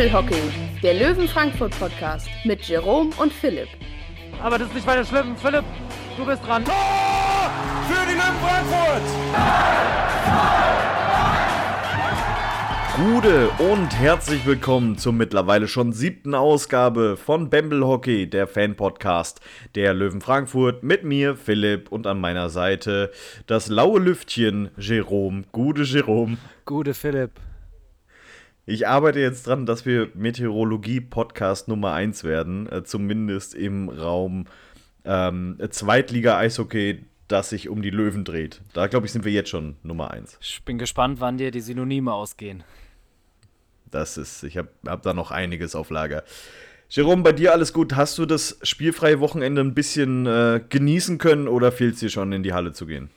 Bamble Hockey, der Löwen Frankfurt Podcast mit Jerome und Philipp. Aber das ist nicht weiter schlimm. Philipp, du bist dran. Tor für die Löwen Frankfurt! Gude und herzlich willkommen zur mittlerweile schon siebten Ausgabe von Bamble Hockey, der Fan-Podcast der Löwen Frankfurt mit mir, Philipp, und an meiner Seite das laue Lüftchen, Jerome. Gude, Jerome. Gute Philipp. Ich arbeite jetzt dran, dass wir Meteorologie-Podcast Nummer 1 werden, äh, zumindest im Raum ähm, Zweitliga-Eishockey, das sich um die Löwen dreht. Da, glaube ich, sind wir jetzt schon Nummer 1. Ich bin gespannt, wann dir die Synonyme ausgehen. Das ist, ich habe hab da noch einiges auf Lager. Jerome, bei dir alles gut? Hast du das spielfreie Wochenende ein bisschen äh, genießen können oder fehlt es dir schon, in die Halle zu gehen?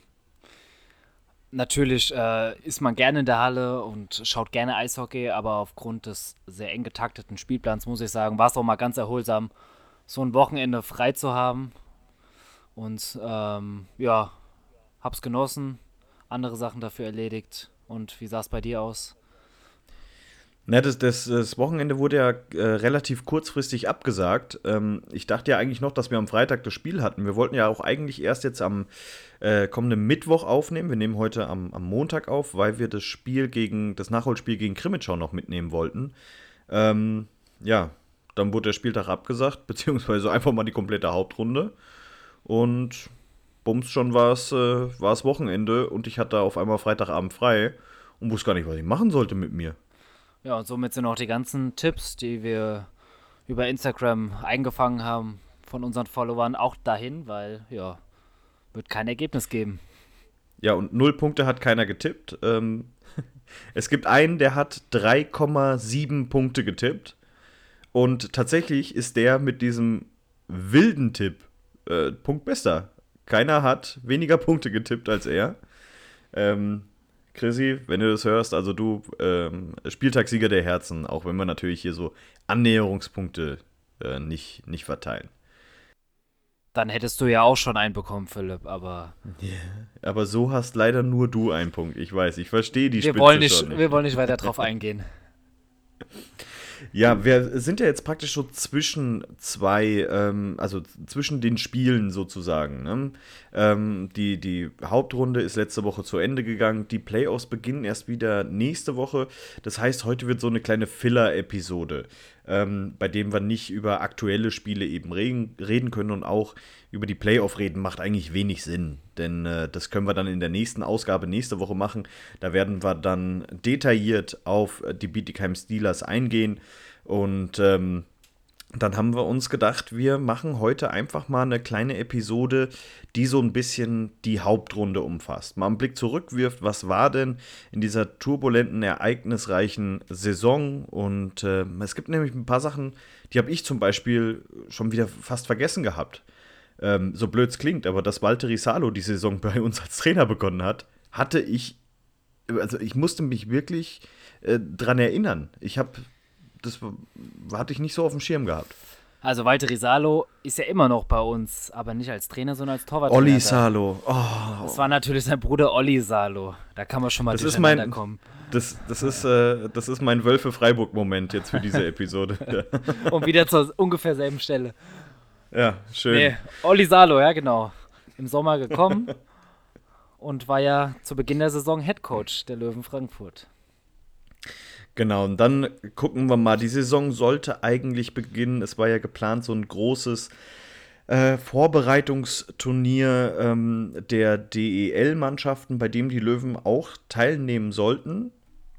Natürlich äh, ist man gerne in der Halle und schaut gerne Eishockey, aber aufgrund des sehr eng getakteten Spielplans muss ich sagen, war es auch mal ganz erholsam, so ein Wochenende frei zu haben. Und ähm, ja, hab's genossen, andere Sachen dafür erledigt. Und wie sah es bei dir aus? Na, das, das, das Wochenende wurde ja äh, relativ kurzfristig abgesagt. Ähm, ich dachte ja eigentlich noch, dass wir am Freitag das Spiel hatten. Wir wollten ja auch eigentlich erst jetzt am äh, kommenden Mittwoch aufnehmen. Wir nehmen heute am, am Montag auf, weil wir das Spiel gegen, das Nachholspiel gegen Krimitschau noch mitnehmen wollten. Ähm, ja, dann wurde der Spieltag abgesagt, beziehungsweise einfach mal die komplette Hauptrunde. Und bums, schon war es äh, Wochenende und ich hatte auf einmal Freitagabend frei und wusste gar nicht, was ich machen sollte mit mir. Ja, und somit sind auch die ganzen Tipps, die wir über Instagram eingefangen haben von unseren Followern auch dahin, weil ja, wird kein Ergebnis geben. Ja, und null Punkte hat keiner getippt. Ähm, es gibt einen, der hat 3,7 Punkte getippt. Und tatsächlich ist der mit diesem wilden Tipp äh, Punktbester. Keiner hat weniger Punkte getippt als er. Ähm, Chrissy, wenn du das hörst, also du, ähm, Spieltagssieger der Herzen, auch wenn wir natürlich hier so Annäherungspunkte äh, nicht, nicht verteilen. Dann hättest du ja auch schon einen bekommen, Philipp, aber. Yeah. Aber so hast leider nur du einen Punkt. Ich weiß, ich verstehe die wir Spitze wollen nicht, nicht. Wir wollen nicht weiter drauf eingehen. Ja, wir sind ja jetzt praktisch so zwischen zwei, ähm, also zwischen den Spielen sozusagen. Ne? Ähm, die, die Hauptrunde ist letzte Woche zu Ende gegangen. Die Playoffs beginnen erst wieder nächste Woche. Das heißt, heute wird so eine kleine Filler-Episode, ähm, bei dem wir nicht über aktuelle Spiele eben reden, reden können und auch über die Playoff reden, macht eigentlich wenig Sinn. Denn äh, das können wir dann in der nächsten Ausgabe nächste Woche machen. Da werden wir dann detailliert auf die Bietigheim Steelers eingehen. Und ähm, dann haben wir uns gedacht, wir machen heute einfach mal eine kleine Episode, die so ein bisschen die Hauptrunde umfasst. Mal einen Blick zurückwirft, was war denn in dieser turbulenten, ereignisreichen Saison? Und äh, es gibt nämlich ein paar Sachen, die habe ich zum Beispiel schon wieder fast vergessen gehabt. Ähm, so blöd es klingt, aber dass Valtteri Salo die Saison bei uns als Trainer begonnen hat, hatte ich, also ich musste mich wirklich äh, dran erinnern. Ich habe das hatte ich nicht so auf dem Schirm gehabt. Also Walter Salo ist ja immer noch bei uns, aber nicht als Trainer, sondern als Torwart. Olli Salo. Oh. Das war natürlich sein Bruder Olli Salo. Da kann man schon mal das ist mein, kommen. Das, das, ist, äh, das ist mein Wölfe Freiburg-Moment jetzt für diese Episode. Und wieder zur ungefähr selben Stelle. Ja, schön. Nee, Olli Salo, ja genau. Im Sommer gekommen und war ja zu Beginn der Saison Head Coach der Löwen Frankfurt. Genau, und dann gucken wir mal. Die Saison sollte eigentlich beginnen. Es war ja geplant, so ein großes äh, Vorbereitungsturnier ähm, der DEL-Mannschaften, bei dem die Löwen auch teilnehmen sollten.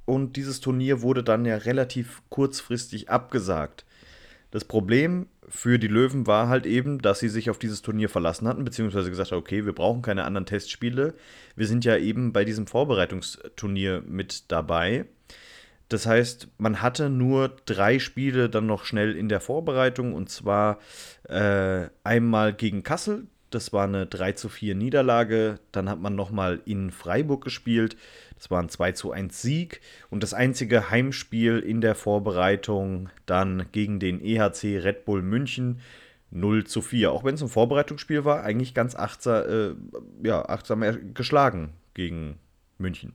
Und dieses Turnier wurde dann ja relativ kurzfristig abgesagt. Das Problem für die Löwen war halt eben, dass sie sich auf dieses Turnier verlassen hatten, beziehungsweise gesagt haben, okay, wir brauchen keine anderen Testspiele. Wir sind ja eben bei diesem Vorbereitungsturnier mit dabei. Das heißt, man hatte nur drei Spiele dann noch schnell in der Vorbereitung und zwar äh, einmal gegen Kassel, das war eine 3 zu 4 Niederlage. Dann hat man nochmal in Freiburg gespielt. Das war ein 2 zu 1 Sieg. Und das einzige Heimspiel in der Vorbereitung dann gegen den EHC Red Bull München 0 zu 4. Auch wenn es ein Vorbereitungsspiel war, eigentlich ganz achtsam, äh, ja, achtsam geschlagen gegen München.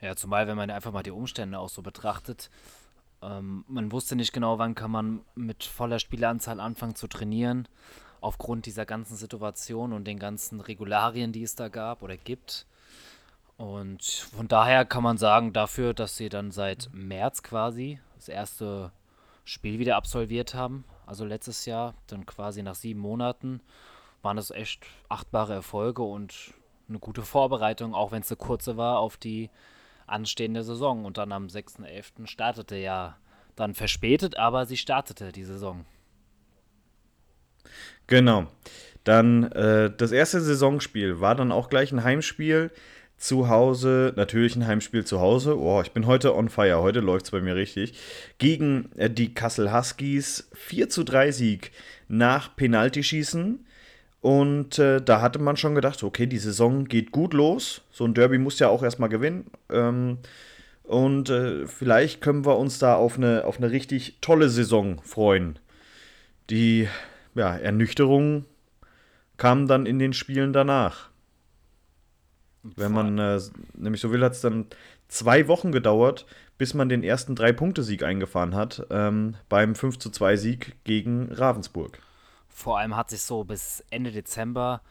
Ja, zumal, wenn man einfach mal die Umstände auch so betrachtet. Ähm, man wusste nicht genau, wann kann man mit voller Spieleranzahl anfangen zu trainieren, aufgrund dieser ganzen Situation und den ganzen Regularien, die es da gab oder gibt. Und von daher kann man sagen, dafür, dass sie dann seit März quasi das erste Spiel wieder absolviert haben, also letztes Jahr, dann quasi nach sieben Monaten, waren das echt achtbare Erfolge und eine gute Vorbereitung, auch wenn es eine kurze war, auf die anstehende Saison. Und dann am 6.11. startete ja dann verspätet, aber sie startete die Saison. Genau. Dann äh, das erste Saisonspiel war dann auch gleich ein Heimspiel zu Hause, natürlich ein Heimspiel zu Hause. Oh, ich bin heute on fire, heute läuft es bei mir richtig. Gegen äh, die Kassel Huskies 4 zu 3 Sieg nach Penaltyschießen. Und äh, da hatte man schon gedacht, okay, die Saison geht gut los. So ein Derby muss ja auch erstmal gewinnen. Ähm, und äh, vielleicht können wir uns da auf eine, auf eine richtig tolle Saison freuen. Die ja, Ernüchterung kam dann in den Spielen danach. Wenn man äh, nämlich so will, hat es dann zwei Wochen gedauert, bis man den ersten Drei-Punkte-Sieg eingefahren hat, ähm, beim 5 zu 2 Sieg gegen Ravensburg. Vor allem hat sich so bis Ende Dezember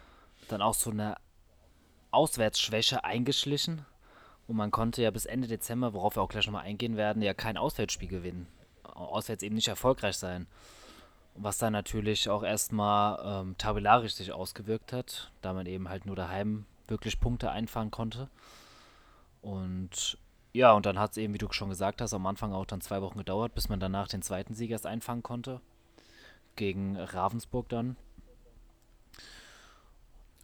dann auch so eine Auswärtsschwäche eingeschlichen. Und man konnte ja bis Ende Dezember, worauf wir auch gleich nochmal eingehen werden, ja kein Auswärtsspiel gewinnen. Auswärts eben nicht erfolgreich sein. Was dann natürlich auch erstmal ähm, tabellarisch sich ausgewirkt hat, da man eben halt nur daheim wirklich Punkte einfahren konnte. Und ja, und dann hat es eben, wie du schon gesagt hast, am Anfang auch dann zwei Wochen gedauert, bis man danach den zweiten Sieg erst einfangen konnte gegen Ravensburg dann.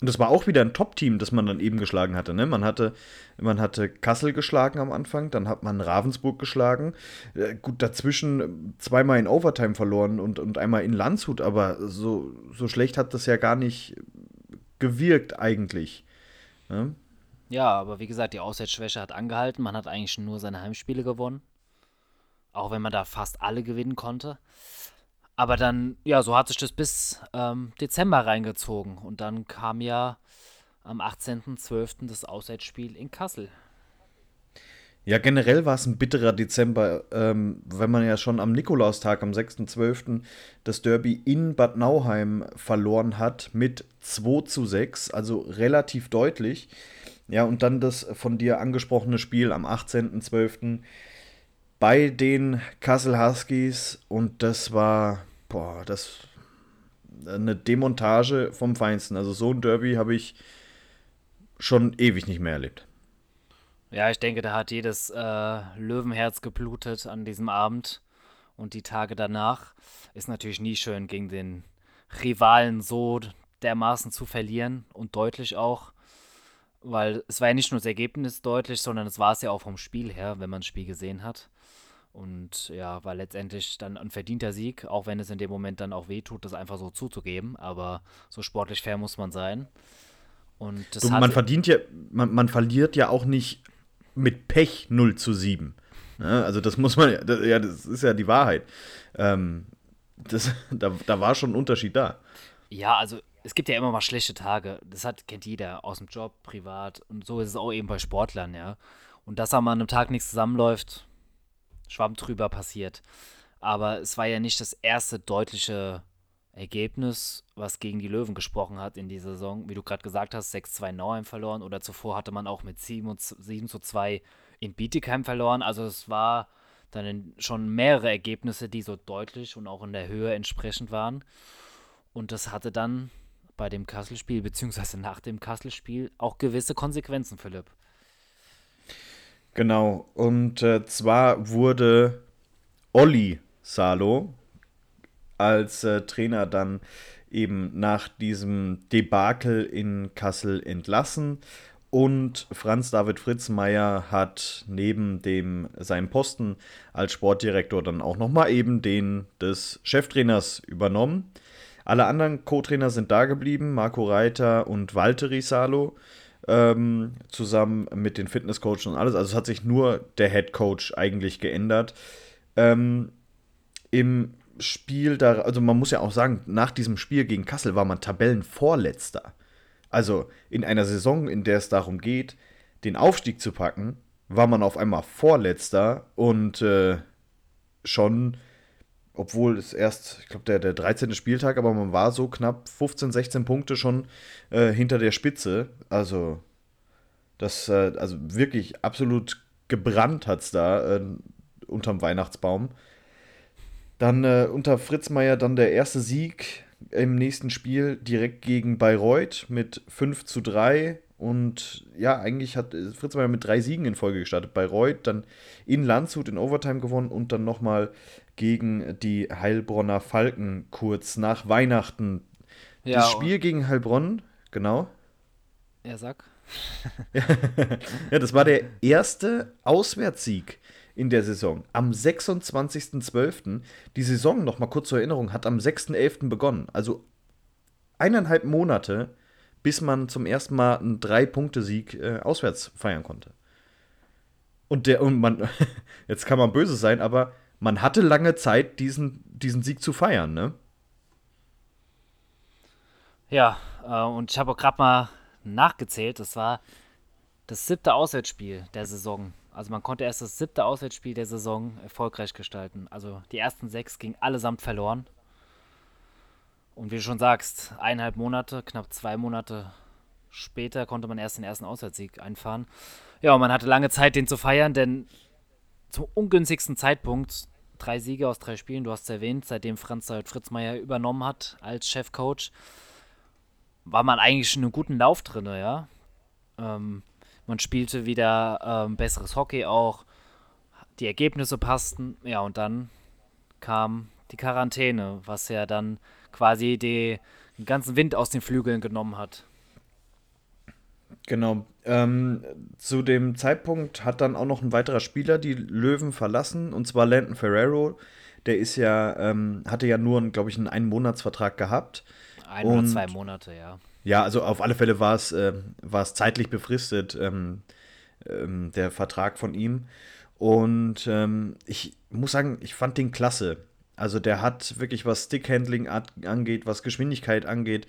Und das war auch wieder ein Top-Team, das man dann eben geschlagen hatte. Ne? Man hatte. Man hatte Kassel geschlagen am Anfang, dann hat man Ravensburg geschlagen. Äh, gut, dazwischen zweimal in Overtime verloren und, und einmal in Landshut, aber so, so schlecht hat das ja gar nicht gewirkt eigentlich. Ne? Ja, aber wie gesagt, die Auswärtsschwäche hat angehalten. Man hat eigentlich nur seine Heimspiele gewonnen. Auch wenn man da fast alle gewinnen konnte. Aber dann, ja, so hat sich das bis ähm, Dezember reingezogen. Und dann kam ja am 18.12. das Auswärtsspiel in Kassel. Ja, generell war es ein bitterer Dezember, ähm, wenn man ja schon am Nikolaustag, am 6.12., das Derby in Bad Nauheim verloren hat mit 2 zu 6, also relativ deutlich. Ja, und dann das von dir angesprochene Spiel am 18.12 bei den Kassel Huskies und das war, boah, das eine Demontage vom Feinsten. Also so ein Derby habe ich schon ewig nicht mehr erlebt. Ja, ich denke, da hat jedes äh, Löwenherz geblutet an diesem Abend und die Tage danach. Ist natürlich nie schön, gegen den Rivalen so dermaßen zu verlieren und deutlich auch weil es war ja nicht nur das Ergebnis deutlich, sondern es war es ja auch vom Spiel her, wenn man das Spiel gesehen hat. Und ja, war letztendlich dann ein verdienter Sieg, auch wenn es in dem Moment dann auch wehtut, das einfach so zuzugeben. Aber so sportlich fair muss man sein. Und das du, man verdient ja, man, man verliert ja auch nicht mit Pech 0 zu 7. Ja, ne? also das muss man, ja, das ist ja die Wahrheit. Ähm, das, da, da war schon ein Unterschied da. Ja, also es gibt ja immer mal schlechte Tage. Das hat, kennt jeder aus dem Job, privat. Und so ist es auch eben bei Sportlern, ja. Und dass am einem Tag nichts zusammenläuft, Schwamm drüber passiert. Aber es war ja nicht das erste deutliche Ergebnis, was gegen die Löwen gesprochen hat in dieser Saison. Wie du gerade gesagt hast, 6-2 Nauheim verloren oder zuvor hatte man auch mit 7, 7 zu 2 in Bietigheim verloren. Also es war dann schon mehrere Ergebnisse, die so deutlich und auch in der Höhe entsprechend waren. Und das hatte dann bei dem Kassel-Spiel, beziehungsweise nach dem Kassel-Spiel, auch gewisse Konsequenzen, Philipp. Genau, und äh, zwar wurde Olli Salo als äh, Trainer dann eben nach diesem Debakel in Kassel entlassen. Und Franz David Fritzmeier hat neben dem seinem Posten als Sportdirektor dann auch nochmal eben den des Cheftrainers übernommen. Alle anderen Co-Trainer sind da geblieben, Marco Reiter und Valtteri Salo ähm, zusammen mit den Fitnesscoaches und alles. Also es hat sich nur der Head Coach eigentlich geändert. Ähm, Im Spiel, da, also man muss ja auch sagen, nach diesem Spiel gegen Kassel war man Tabellenvorletzter. Also in einer Saison, in der es darum geht, den Aufstieg zu packen, war man auf einmal Vorletzter und äh, schon, obwohl es erst, ich glaube, der, der 13. Spieltag, aber man war so knapp 15, 16 Punkte schon äh, hinter der Spitze. Also, das, äh, also wirklich absolut gebrannt hat es da äh, unterm Weihnachtsbaum. Dann äh, unter Fritz Meier dann der erste Sieg im nächsten Spiel direkt gegen Bayreuth mit 5 zu 3. Und ja, eigentlich hat äh, Fritz Meier mit drei Siegen in Folge gestartet. Bayreuth, dann in Landshut in Overtime gewonnen und dann nochmal gegen die Heilbronner Falken kurz nach Weihnachten. Ja, das Spiel gegen Heilbronn, genau. Ja, sag. ja, das war der erste Auswärtssieg in der Saison. Am 26.12. Die Saison, noch mal kurz zur Erinnerung, hat am 6.11. begonnen. Also eineinhalb Monate, bis man zum ersten Mal einen Drei-Punkte-Sieg äh, auswärts feiern konnte. Und der, und man, jetzt kann man böse sein, aber man hatte lange Zeit, diesen, diesen Sieg zu feiern, ne? Ja, äh, und ich habe auch gerade mal nachgezählt. Das war das siebte Auswärtsspiel der Saison. Also man konnte erst das siebte Auswärtsspiel der Saison erfolgreich gestalten. Also die ersten sechs gingen allesamt verloren. Und wie du schon sagst, eineinhalb Monate, knapp zwei Monate später konnte man erst den ersten Auswärtssieg einfahren. Ja, und man hatte lange Zeit, den zu feiern, denn zum ungünstigsten Zeitpunkt, drei Siege aus drei Spielen, du hast es erwähnt, seitdem Franz Fritzmeier übernommen hat als Chefcoach, war man eigentlich schon in einem guten Lauf drin, ja. Ähm, man spielte wieder ähm, besseres Hockey auch. Die Ergebnisse passten. Ja, und dann kam die Quarantäne, was ja dann quasi die, den ganzen Wind aus den Flügeln genommen hat. Genau. Ähm, zu dem Zeitpunkt hat dann auch noch ein weiterer Spieler die Löwen verlassen, und zwar Landon Ferrero. Der ist ja, ähm, hatte ja nur, glaube ich, einen Einmonatsvertrag gehabt. Ein oder zwei Monate, ja. Ja, also auf alle Fälle war es, äh, zeitlich befristet, ähm, ähm, der Vertrag von ihm. Und ähm, ich muss sagen, ich fand den klasse. Also der hat wirklich, was Stickhandling angeht, was Geschwindigkeit angeht,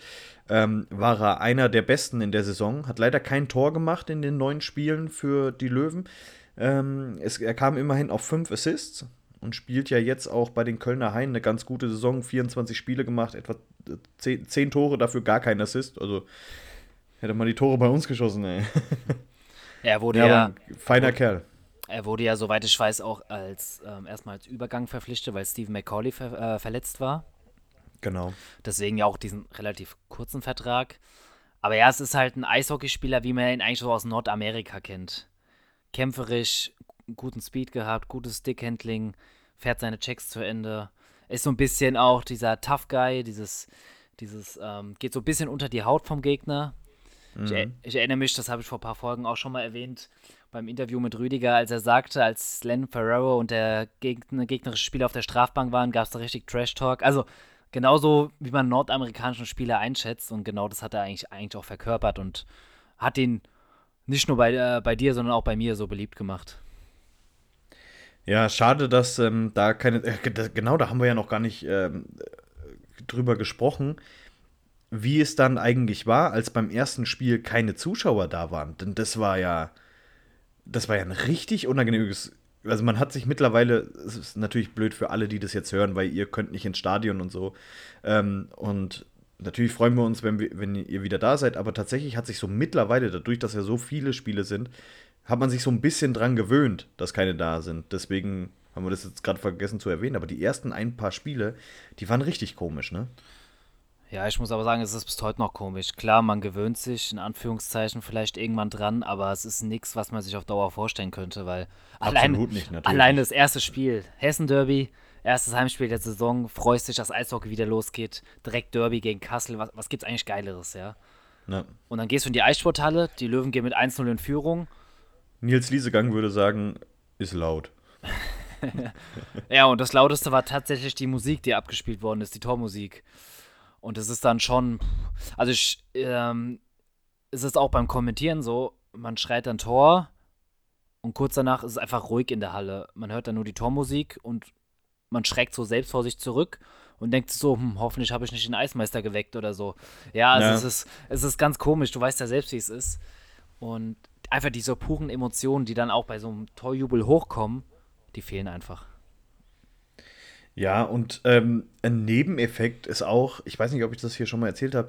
ähm, war er einer der Besten in der Saison. Hat leider kein Tor gemacht in den neun Spielen für die Löwen. Ähm, es, er kam immerhin auf fünf Assists und spielt ja jetzt auch bei den Kölner Haien eine ganz gute Saison. 24 Spiele gemacht, etwa 10, 10 Tore, dafür gar kein Assist. Also hätte man die Tore bei uns geschossen, ey. Er wurde ja, ja feiner Kerl. Er wurde ja, soweit ich weiß, auch als ähm, erstmal als Übergang verpflichtet, weil Stephen McCauley ver äh, verletzt war. Genau. Deswegen ja auch diesen relativ kurzen Vertrag. Aber ja, es ist halt ein Eishockeyspieler, wie man ihn eigentlich so aus Nordamerika kennt. Kämpferisch, guten Speed gehabt, gutes Stickhandling, fährt seine Checks zu Ende. Ist so ein bisschen auch dieser Tough Guy, dieses, dieses, ähm, geht so ein bisschen unter die Haut vom Gegner. Mhm. Ich, ich, erinnere mich, das habe ich vor ein paar Folgen auch schon mal erwähnt, beim Interview mit Rüdiger, als er sagte, als Len Ferrero und der Gegner, gegnerische Spieler auf der Strafbank waren, gab es da richtig Trash-Talk. Also genauso, wie man nordamerikanischen Spieler einschätzt und genau das hat er eigentlich, eigentlich auch verkörpert und hat ihn nicht nur bei, äh, bei dir, sondern auch bei mir so beliebt gemacht. Ja, schade, dass ähm, da keine. Äh, genau, da haben wir ja noch gar nicht ähm, drüber gesprochen, wie es dann eigentlich war, als beim ersten Spiel keine Zuschauer da waren. Denn das war ja. Das war ja ein richtig unangenehmes. Also man hat sich mittlerweile, es ist natürlich blöd für alle, die das jetzt hören, weil ihr könnt nicht ins Stadion und so. Ähm, und natürlich freuen wir uns, wenn, wir, wenn ihr wieder da seid, aber tatsächlich hat sich so mittlerweile, dadurch, dass ja so viele Spiele sind, hat man sich so ein bisschen dran gewöhnt, dass keine da sind. Deswegen haben wir das jetzt gerade vergessen zu erwähnen. Aber die ersten ein paar Spiele, die waren richtig komisch, ne? Ja, ich muss aber sagen, es ist bis heute noch komisch. Klar, man gewöhnt sich in Anführungszeichen vielleicht irgendwann dran, aber es ist nichts, was man sich auf Dauer vorstellen könnte, weil allein, nicht, allein das erste Spiel, Hessen Derby, erstes Heimspiel der Saison, freust dich, dass Eishockey wieder losgeht, direkt Derby gegen Kassel, was, was gibt's eigentlich Geileres, ja? ja? Und dann gehst du in die Eissporthalle, die Löwen gehen mit 1-0 in Führung Nils Liesegang würde sagen, ist laut. ja, und das Lauteste war tatsächlich die Musik, die abgespielt worden ist, die Tormusik. Und es ist dann schon, also ich, ähm, es ist auch beim Kommentieren so, man schreit dann Tor und kurz danach ist es einfach ruhig in der Halle. Man hört dann nur die Tormusik und man schreckt so selbst vor sich zurück und denkt so, hm, hoffentlich habe ich nicht den Eismeister geweckt oder so. Ja, also ja. Es, ist, es ist ganz komisch, du weißt ja selbst, wie es ist. Und einfach diese puren Emotionen, die dann auch bei so einem Torjubel hochkommen, die fehlen einfach. Ja, und ähm, ein Nebeneffekt ist auch, ich weiß nicht, ob ich das hier schon mal erzählt habe,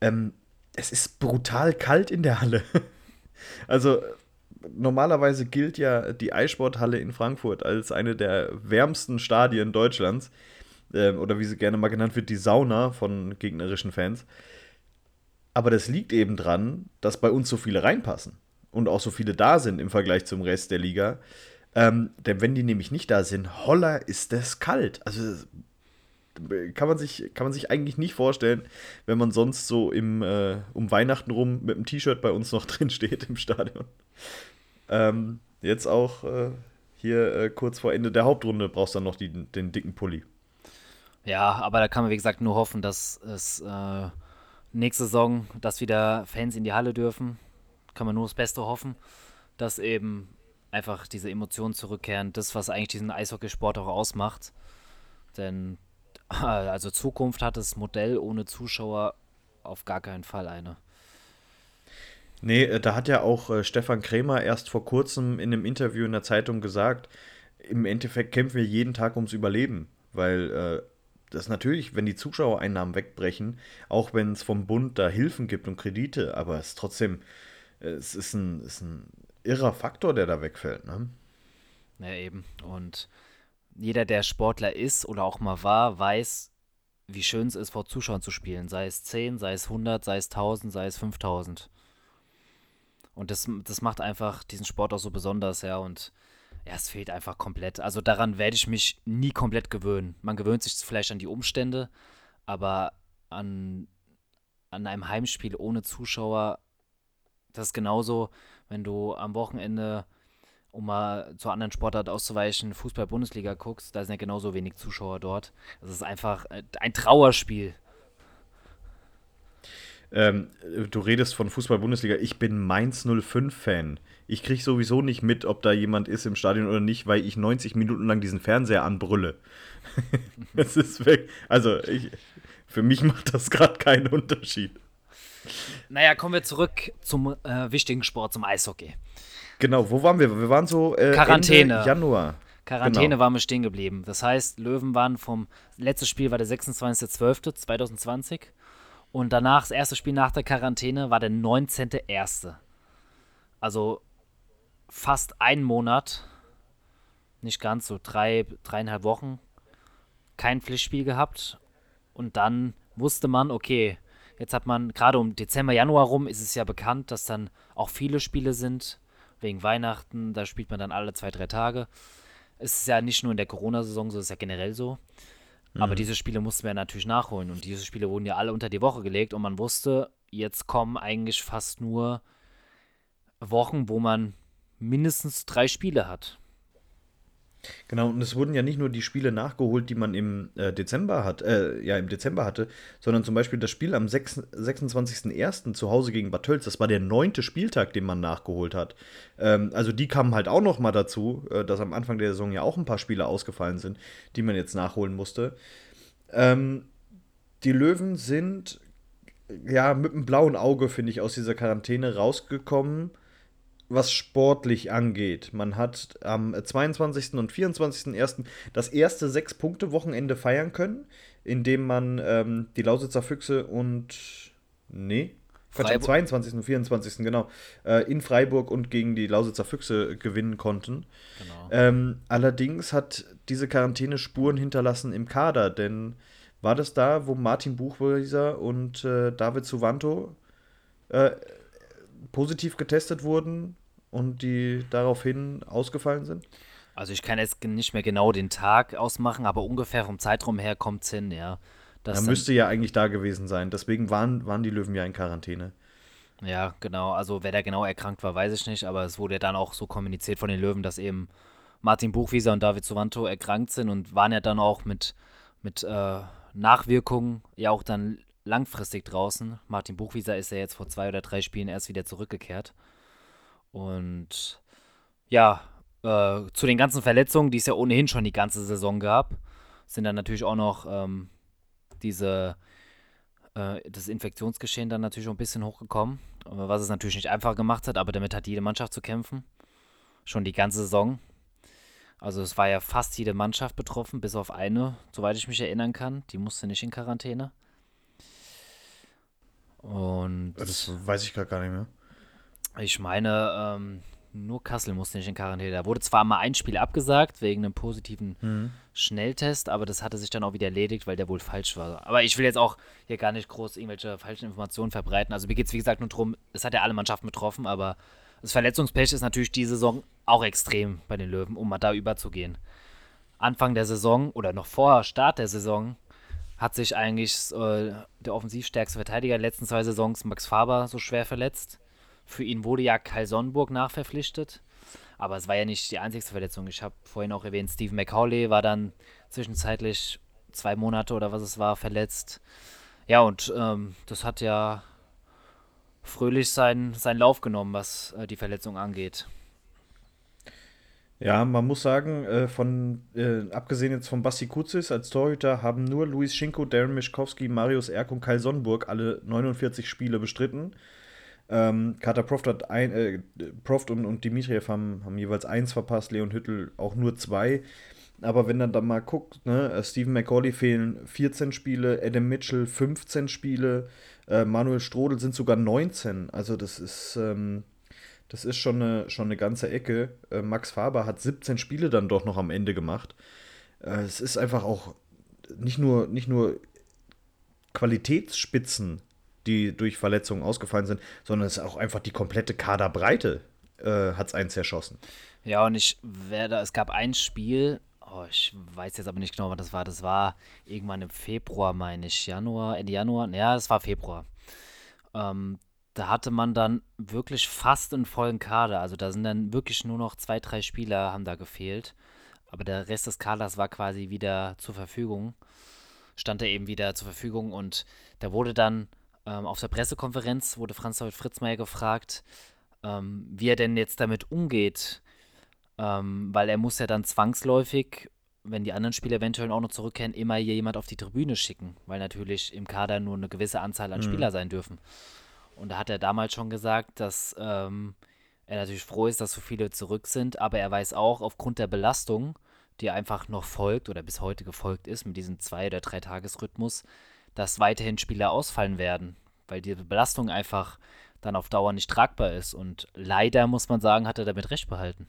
ähm, es ist brutal kalt in der Halle. also normalerweise gilt ja die Eissporthalle in Frankfurt als eine der wärmsten Stadien Deutschlands. Ähm, oder wie sie gerne mal genannt wird, die Sauna von gegnerischen Fans. Aber das liegt eben dran, dass bei uns so viele reinpassen und auch so viele da sind im Vergleich zum Rest der Liga. Ähm, denn wenn die nämlich nicht da sind, holla, ist das kalt. Also kann man sich, kann man sich eigentlich nicht vorstellen, wenn man sonst so im, äh, um Weihnachten rum mit einem T-Shirt bei uns noch drin steht im Stadion. Ähm, jetzt auch äh, hier äh, kurz vor Ende der Hauptrunde brauchst du dann noch die, den dicken Pulli. Ja, aber da kann man, wie gesagt, nur hoffen, dass es äh, nächste Saison, dass wieder Fans in die Halle dürfen. Kann man nur das Beste hoffen, dass eben einfach diese Emotionen zurückkehren, das, was eigentlich diesen Eishockeysport auch ausmacht. Denn also Zukunft hat das Modell ohne Zuschauer auf gar keinen Fall eine. Nee, äh, da hat ja auch äh, Stefan Krämer erst vor kurzem in einem Interview in der Zeitung gesagt, im Endeffekt kämpfen wir jeden Tag ums Überleben, weil äh, das natürlich, wenn die Zuschauereinnahmen wegbrechen, auch wenn es vom Bund da Hilfen gibt und Kredite, aber es ist trotzdem, es ist ein, ist ein irrer Faktor, der da wegfällt. Ne? Ja, eben. Und jeder, der Sportler ist oder auch mal war, weiß, wie schön es ist, vor Zuschauern zu spielen. Sei es 10, sei es 100, sei es 1000, sei es 5000. Und das, das macht einfach diesen Sport auch so besonders, ja. Und ja, es fehlt einfach komplett. Also daran werde ich mich nie komplett gewöhnen. Man gewöhnt sich vielleicht an die Umstände, aber an, an einem Heimspiel ohne Zuschauer, das ist genauso, wenn du am Wochenende, um mal zur anderen Sportart auszuweichen, Fußball-Bundesliga guckst, da sind ja genauso wenig Zuschauer dort. Das ist einfach äh, ein Trauerspiel. Ähm, du redest von Fußball-Bundesliga. Ich bin Mainz 05-Fan. Ich kriege sowieso nicht mit, ob da jemand ist im Stadion oder nicht, weil ich 90 Minuten lang diesen Fernseher anbrülle. Es ist weg. Also, ich, für mich macht das gerade keinen Unterschied. Naja, kommen wir zurück zum äh, wichtigen Sport, zum Eishockey. Genau, wo waren wir? Wir waren so äh, Quarantäne. Ende Januar. Quarantäne genau. waren wir stehen geblieben. Das heißt, Löwen waren vom letztes Spiel war der 26.12.2020 und danach, das erste Spiel nach der Quarantäne, war der 19.01. Also fast ein Monat, nicht ganz, so drei, dreieinhalb Wochen, kein Pflichtspiel gehabt. Und dann wusste man, okay, jetzt hat man, gerade um Dezember, Januar rum, ist es ja bekannt, dass dann auch viele Spiele sind, wegen Weihnachten, da spielt man dann alle zwei, drei Tage. Es ist ja nicht nur in der Corona-Saison so, es ist ja generell so. Aber mhm. diese Spiele mussten wir natürlich nachholen. Und diese Spiele wurden ja alle unter die Woche gelegt. Und man wusste, jetzt kommen eigentlich fast nur Wochen, wo man mindestens drei Spiele hat. Genau, und es wurden ja nicht nur die Spiele nachgeholt, die man im äh, Dezember hat, äh, ja, im Dezember hatte, sondern zum Beispiel das Spiel am 26.01. zu Hause gegen Bad das war der neunte Spieltag, den man nachgeholt hat. Ähm, also die kamen halt auch noch mal dazu, äh, dass am Anfang der Saison ja auch ein paar Spiele ausgefallen sind, die man jetzt nachholen musste. Ähm, die Löwen sind ja mit einem blauen Auge, finde ich, aus dieser Quarantäne rausgekommen was sportlich angeht. Man hat am 22. und 24.01. das erste Sechs-Punkte-Wochenende feiern können, indem man ähm, die Lausitzer Füchse und. Nee. Quatsch, am 22. und 24. genau. Äh, in Freiburg und gegen die Lausitzer Füchse gewinnen konnten. Genau. Ähm, allerdings hat diese Quarantäne Spuren hinterlassen im Kader, denn war das da, wo Martin Buchweiser und äh, David Suvanto äh, positiv getestet wurden und die daraufhin ausgefallen sind? Also ich kann jetzt nicht mehr genau den Tag ausmachen, aber ungefähr vom Zeitraum her kommt es hin, ja. Das müsste ja eigentlich da gewesen sein. Deswegen waren, waren die Löwen ja in Quarantäne. Ja, genau. Also wer da genau erkrankt war, weiß ich nicht. Aber es wurde ja dann auch so kommuniziert von den Löwen, dass eben Martin Buchwieser und David Suvanto erkrankt sind und waren ja dann auch mit, mit äh, Nachwirkungen ja auch dann langfristig draußen. Martin Buchwieser ist ja jetzt vor zwei oder drei Spielen erst wieder zurückgekehrt. Und ja, äh, zu den ganzen Verletzungen, die es ja ohnehin schon die ganze Saison gab, sind dann natürlich auch noch ähm, diese äh, das Infektionsgeschehen dann natürlich auch ein bisschen hochgekommen, was es natürlich nicht einfach gemacht hat, aber damit hat jede Mannschaft zu kämpfen. Schon die ganze Saison. Also es war ja fast jede Mannschaft betroffen, bis auf eine, soweit ich mich erinnern kann. Die musste nicht in Quarantäne. Und Das weiß ich gar nicht mehr. ich meine, ähm, nur Kassel musste nicht in Quarantäne. Da wurde zwar mal ein Spiel abgesagt wegen einem positiven Schnelltest, aber das hatte sich dann auch wieder erledigt, weil der wohl falsch war. Aber ich will jetzt auch hier gar nicht groß irgendwelche falschen Informationen verbreiten. Also mir geht es wie gesagt nur darum, es hat ja alle Mannschaften betroffen, aber das Verletzungspech ist natürlich die Saison auch extrem bei den Löwen, um mal da überzugehen. Anfang der Saison oder noch vor Start der Saison hat sich eigentlich äh, der offensivstärkste Verteidiger der letzten zwei Saisons, Max Faber, so schwer verletzt. Für ihn wurde ja Kai Sonnenburg nachverpflichtet. Aber es war ja nicht die einzigste Verletzung. Ich habe vorhin auch erwähnt, Steve McCauley war dann zwischenzeitlich zwei Monate oder was es war verletzt. Ja, und ähm, das hat ja fröhlich seinen, seinen Lauf genommen, was äh, die Verletzung angeht. Ja, man muss sagen, äh, von, äh, abgesehen jetzt von Basti Kuzis als Torhüter, haben nur Luis Schinko, Darren Mischkowski, Marius Erk und Kai Sonnenburg alle 49 Spiele bestritten. Ähm, Kater Proft, hat ein, äh, Proft und, und Dimitriev haben, haben jeweils eins verpasst, Leon Hüttel auch nur zwei. Aber wenn dann da mal guckt, ne, äh, Stephen McCauley fehlen 14 Spiele, Adam Mitchell 15 Spiele, äh, Manuel Strodel sind sogar 19. Also das ist, ähm, das ist schon eine, schon eine ganze Ecke. Äh, Max Faber hat 17 Spiele dann doch noch am Ende gemacht. Äh, es ist einfach auch nicht nur, nicht nur Qualitätsspitzen, die durch Verletzungen ausgefallen sind, sondern es ist auch einfach die komplette Kaderbreite äh, hat es eins erschossen. Ja, und ich werde, es gab ein Spiel, oh, ich weiß jetzt aber nicht genau, wann das war. Das war irgendwann im Februar, meine ich. Januar, Ende Januar. Ja, es war Februar. Ähm, da hatte man dann wirklich fast einen vollen Kader. Also da sind dann wirklich nur noch zwei, drei Spieler haben da gefehlt. Aber der Rest des Kaders war quasi wieder zur Verfügung. Stand er eben wieder zur Verfügung und da wurde dann ähm, auf der Pressekonferenz wurde Franz David Fritzmeier gefragt, ähm, wie er denn jetzt damit umgeht, ähm, weil er muss ja dann zwangsläufig, wenn die anderen Spieler eventuell auch noch zurückkehren, immer hier jemand auf die Tribüne schicken, weil natürlich im Kader nur eine gewisse Anzahl an Spieler sein dürfen. Und da hat er damals schon gesagt, dass ähm, er natürlich froh ist, dass so viele zurück sind, aber er weiß auch, aufgrund der Belastung, die einfach noch folgt oder bis heute gefolgt ist, mit diesem Zwei- oder Drei-Tages-Rhythmus, dass weiterhin Spieler ausfallen werden, weil die Belastung einfach dann auf Dauer nicht tragbar ist. Und leider, muss man sagen, hat er damit recht behalten.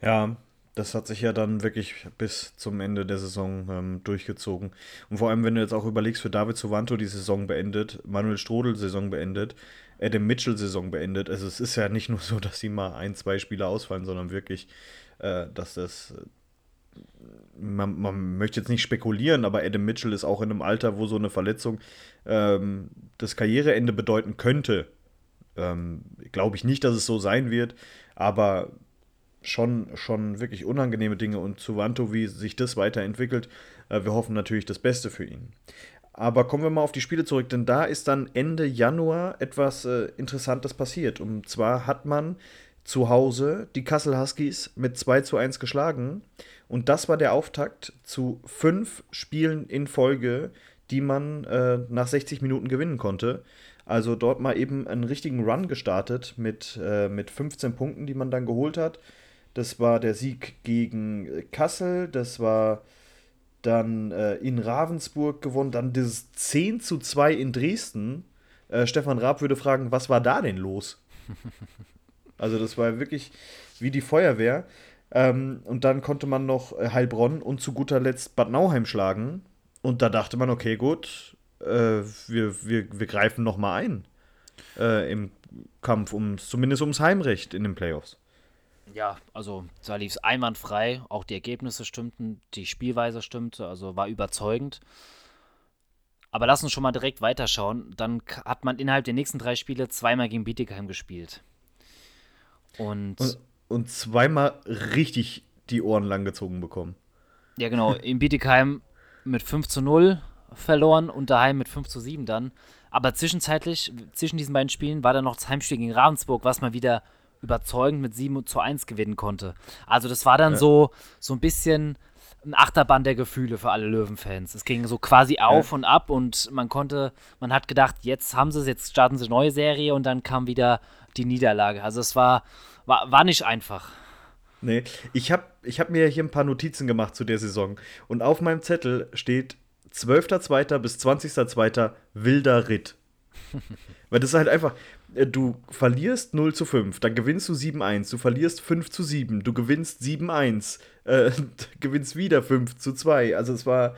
Ja, das hat sich ja dann wirklich bis zum Ende der Saison ähm, durchgezogen. Und vor allem, wenn du jetzt auch überlegst, für David Sovanto die Saison beendet, Manuel Strodel Saison beendet, Adam Mitchell Saison beendet. Also es ist ja nicht nur so, dass sie mal ein, zwei Spieler ausfallen, sondern wirklich, äh, dass das. Man, man möchte jetzt nicht spekulieren, aber Adam Mitchell ist auch in einem Alter, wo so eine Verletzung ähm, das Karriereende bedeuten könnte. Ähm, Glaube ich nicht, dass es so sein wird, aber schon, schon wirklich unangenehme Dinge und zu Wanto, wie sich das weiterentwickelt. Äh, wir hoffen natürlich das Beste für ihn. Aber kommen wir mal auf die Spiele zurück, denn da ist dann Ende Januar etwas äh, Interessantes passiert. Und zwar hat man zu Hause die Kassel Huskies mit 2 zu 1 geschlagen. Und das war der Auftakt zu fünf Spielen in Folge, die man äh, nach 60 Minuten gewinnen konnte. Also dort mal eben einen richtigen Run gestartet mit, äh, mit 15 Punkten, die man dann geholt hat. Das war der Sieg gegen Kassel, das war dann äh, in Ravensburg gewonnen, dann dieses 10 zu 2 in Dresden. Äh, Stefan Raab würde fragen, was war da denn los? also das war wirklich wie die Feuerwehr. Ähm, und dann konnte man noch äh, Heilbronn und zu guter Letzt Bad Nauheim schlagen. Und da dachte man, okay, gut, äh, wir, wir, wir greifen noch mal ein äh, im Kampf, um, zumindest ums Heimrecht in den Playoffs. Ja, also da lief es einwandfrei. Auch die Ergebnisse stimmten, die Spielweise stimmte, also war überzeugend. Aber lass uns schon mal direkt weiterschauen. Dann hat man innerhalb der nächsten drei Spiele zweimal gegen Bietigheim gespielt. Und, Und, und zweimal richtig die Ohren langgezogen bekommen. ja, genau, in Bietigheim mit 5 zu 0 verloren und daheim mit 5 zu 7 dann. Aber zwischenzeitlich, zwischen diesen beiden Spielen, war dann noch das Heimspiel gegen Ravensburg, was man wieder überzeugend mit 7 zu 1 gewinnen konnte. Also das war dann Ja. so, so ein bisschen ein Achterbahn der Gefühle für alle Löwenfans. Es ging so quasi auf und ab und man konnte, man hat gedacht, jetzt haben sie es, jetzt starten sie eine neue Serie und dann kam wieder die Niederlage. Also es war, war, war nicht einfach. Nee, ich habe ich hab mir hier ein paar Notizen gemacht zu der Saison. Und auf meinem Zettel steht 12.02. bis 20.02. wilder Ritt. Weil das ist halt einfach, äh, du verlierst 0 zu 5, dann gewinnst du 7-1, du verlierst 5 zu 7, du gewinnst 7-1, äh, gewinnst wieder 5 zu 2. Also es war,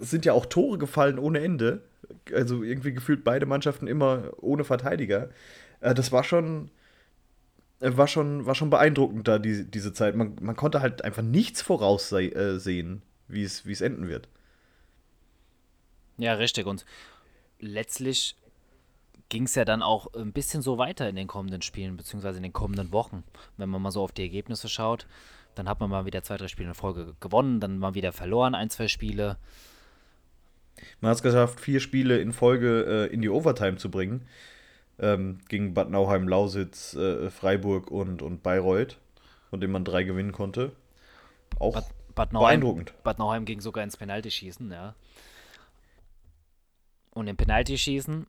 es sind ja auch Tore gefallen ohne Ende. Also irgendwie gefühlt beide Mannschaften immer ohne Verteidiger. Äh, das war schon, äh, war schon, war schon beeindruckend da, die, diese Zeit. Man, man konnte halt einfach nichts voraussehen, es, wie es enden wird. Ja, richtig. Und letztlich ging es ja dann auch ein bisschen so weiter in den kommenden Spielen, beziehungsweise in den kommenden Wochen. Wenn man mal so auf die Ergebnisse schaut, dann hat man mal wieder zwei, drei Spiele in Folge gewonnen, dann mal wieder verloren, ein, zwei Spiele. Man hat es geschafft, vier Spiele in Folge äh, in die Overtime zu bringen. Ähm, gegen Bad Nauheim, Lausitz, äh, Freiburg und, und Bayreuth, von dem man drei gewinnen konnte. Auch Bad, Bad Nauheim, beeindruckend. Bad Nauheim ging sogar ins Penaltyschießen, ja. Und im Penaltyschießen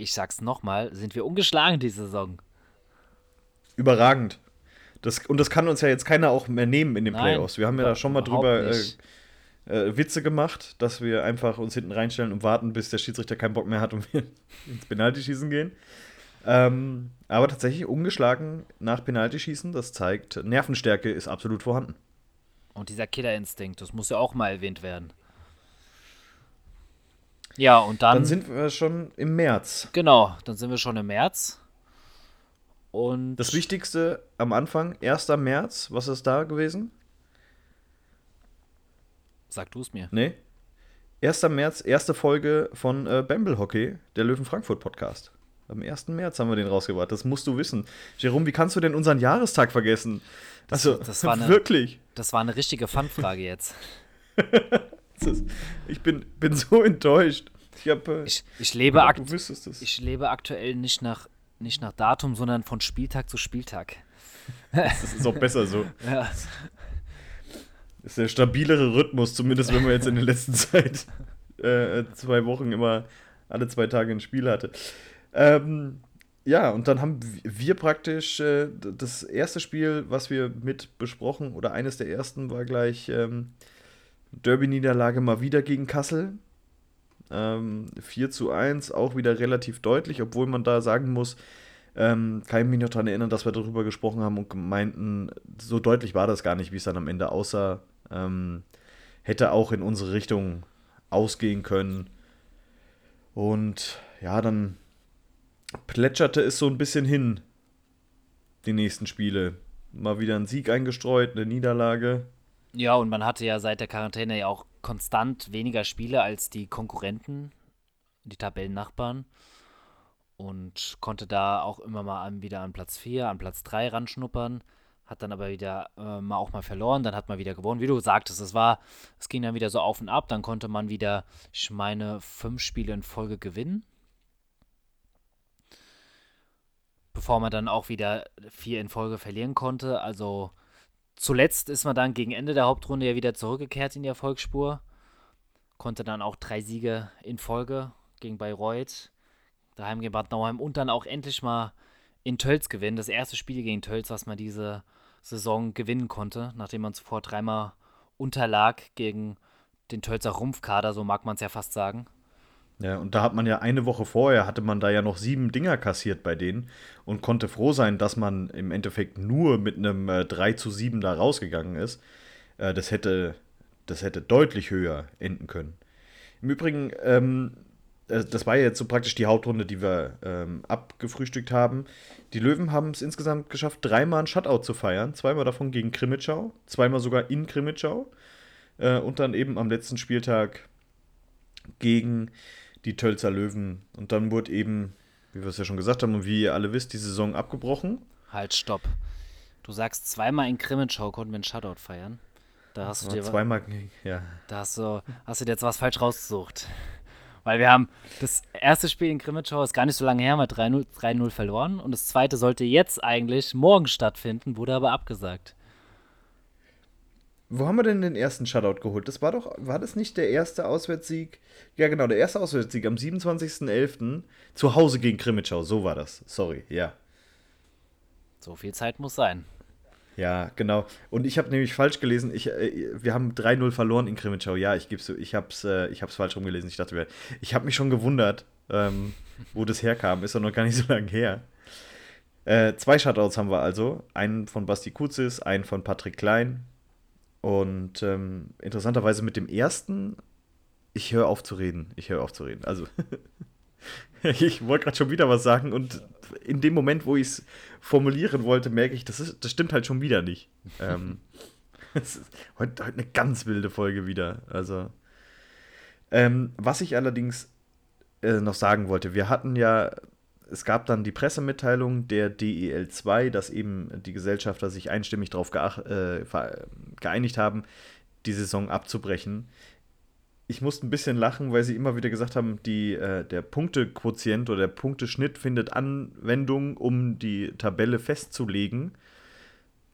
ich sag's nochmal, sind wir ungeschlagen diese Saison. Überragend. Das, und das kann uns ja jetzt keiner auch mehr nehmen in den Nein, Playoffs. Wir haben ja da schon mal drüber äh, äh, Witze gemacht, dass wir einfach uns hinten reinstellen und warten, bis der Schiedsrichter keinen Bock mehr hat und wir ins Penaltyschießen gehen. Ähm, aber tatsächlich ungeschlagen nach Penaltyschießen, das zeigt, Nervenstärke ist absolut vorhanden. Und dieser Killerinstinkt, das muss ja auch mal erwähnt werden. Ja, und dann. Dann sind wir schon im März. Genau, dann sind wir schon im März. Und. Das Wichtigste am Anfang, 1. März, was ist da gewesen? Sag du es mir. Nee. 1. März, erste Folge von äh, Bamble Hockey, der Löwen Frankfurt Podcast. Am 1. März haben wir den rausgebracht. Das musst du wissen. Jerome, wie kannst du denn unseren Jahrestag vergessen? Also, das, das war eine, wirklich. Das war eine richtige Fun-Frage jetzt. ist, ich bin, bin so enttäuscht. Ich, hab, äh, ich, ich, lebe akt ich lebe aktuell nicht nach, nicht nach Datum, sondern von Spieltag zu Spieltag. Das ist auch besser so. Ja. Das ist der stabilere Rhythmus, zumindest wenn man jetzt in der letzten Zeit äh, zwei Wochen immer alle zwei Tage ein Spiel hatte. Ähm, ja, und dann haben wir praktisch äh, das erste Spiel, was wir mit besprochen, oder eines der ersten war gleich ähm, Derby-Niederlage mal wieder gegen Kassel. Ähm, 4 zu 1, auch wieder relativ deutlich, obwohl man da sagen muss, ähm, kann ich mich noch daran erinnern, dass wir darüber gesprochen haben und meinten, so deutlich war das gar nicht, wie es dann am Ende aussah. Ähm, hätte auch in unsere Richtung ausgehen können. Und ja, dann plätscherte es so ein bisschen hin, die nächsten Spiele. Mal wieder ein Sieg eingestreut, eine Niederlage. Ja, und man hatte ja seit der Quarantäne ja auch konstant weniger Spiele als die Konkurrenten, die Tabellennachbarn. Und konnte da auch immer mal wieder an Platz 4, an Platz 3 ranschnuppern. Hat dann aber wieder äh, mal auch mal verloren, dann hat man wieder gewonnen. Wie du sagtest, es war, es ging dann wieder so auf und ab. Dann konnte man wieder, ich meine, fünf Spiele in Folge gewinnen. Bevor man dann auch wieder vier in Folge verlieren konnte. Also Zuletzt ist man dann gegen Ende der Hauptrunde ja wieder zurückgekehrt in die Erfolgsspur. Konnte dann auch drei Siege in Folge gegen Bayreuth, daheim gegen Bad Nauheim und dann auch endlich mal in Tölz gewinnen. Das erste Spiel gegen Tölz, was man diese Saison gewinnen konnte, nachdem man zuvor dreimal unterlag gegen den Tölzer Rumpfkader, so mag man es ja fast sagen. Ja, und da hat man ja eine Woche vorher, hatte man da ja noch sieben Dinger kassiert bei denen und konnte froh sein, dass man im Endeffekt nur mit einem äh, 3 zu 7 da rausgegangen ist. Äh, das, hätte, das hätte deutlich höher enden können. Im Übrigen, ähm, äh, das war jetzt so praktisch die Hauptrunde, die wir ähm, abgefrühstückt haben. Die Löwen haben es insgesamt geschafft, dreimal ein Shutout zu feiern. Zweimal davon gegen Krimitschau, zweimal sogar in Krimitschau. Äh, und dann eben am letzten Spieltag gegen die Tölzer Löwen. Und dann wurde eben, wie wir es ja schon gesagt haben und wie ihr alle wisst, die Saison abgebrochen. Halt, stopp. Du sagst, zweimal in Krimenschau konnten wir einen Shutout feiern. Da hast du dir zweimal, ja. Da hast du, hast du dir jetzt was falsch rausgesucht. Weil wir haben das erste Spiel in Krimitschau ist gar nicht so lange her, haben wir 3-0 verloren. Und das zweite sollte jetzt eigentlich morgen stattfinden, wurde aber abgesagt. Wo haben wir denn den ersten Shutout geholt? Das war doch, war das nicht der erste Auswärtssieg? Ja, genau, der erste Auswärtssieg am 27.11. zu Hause gegen Krimitschau. So war das. Sorry, ja. So viel Zeit muss sein. Ja, genau. Und ich habe nämlich falsch gelesen. Ich, äh, wir haben 3-0 verloren in Krimitschau. Ja, ich gebe ich habe es äh, ich hab's falsch rumgelesen. Ich dachte, ich habe mich schon gewundert, ähm, wo das herkam. Ist doch noch gar nicht so lange her. Äh, zwei Shutouts haben wir also. Einen von Basti Kuzis, einen von Patrick Klein. Und ähm, interessanterweise mit dem ersten, ich höre auf zu reden. Ich höre auf zu reden. Also, ich wollte gerade schon wieder was sagen und in dem Moment, wo ich es formulieren wollte, merke ich, das, ist, das stimmt halt schon wieder nicht. ähm, heute, heute eine ganz wilde Folge wieder. Also, ähm, was ich allerdings äh, noch sagen wollte, wir hatten ja es gab dann die Pressemitteilung der DEL2, dass eben die Gesellschafter sich einstimmig darauf äh, geeinigt haben, die Saison abzubrechen. Ich musste ein bisschen lachen, weil sie immer wieder gesagt haben, die, äh, der Punktequotient oder der Punkteschnitt findet Anwendung, um die Tabelle festzulegen.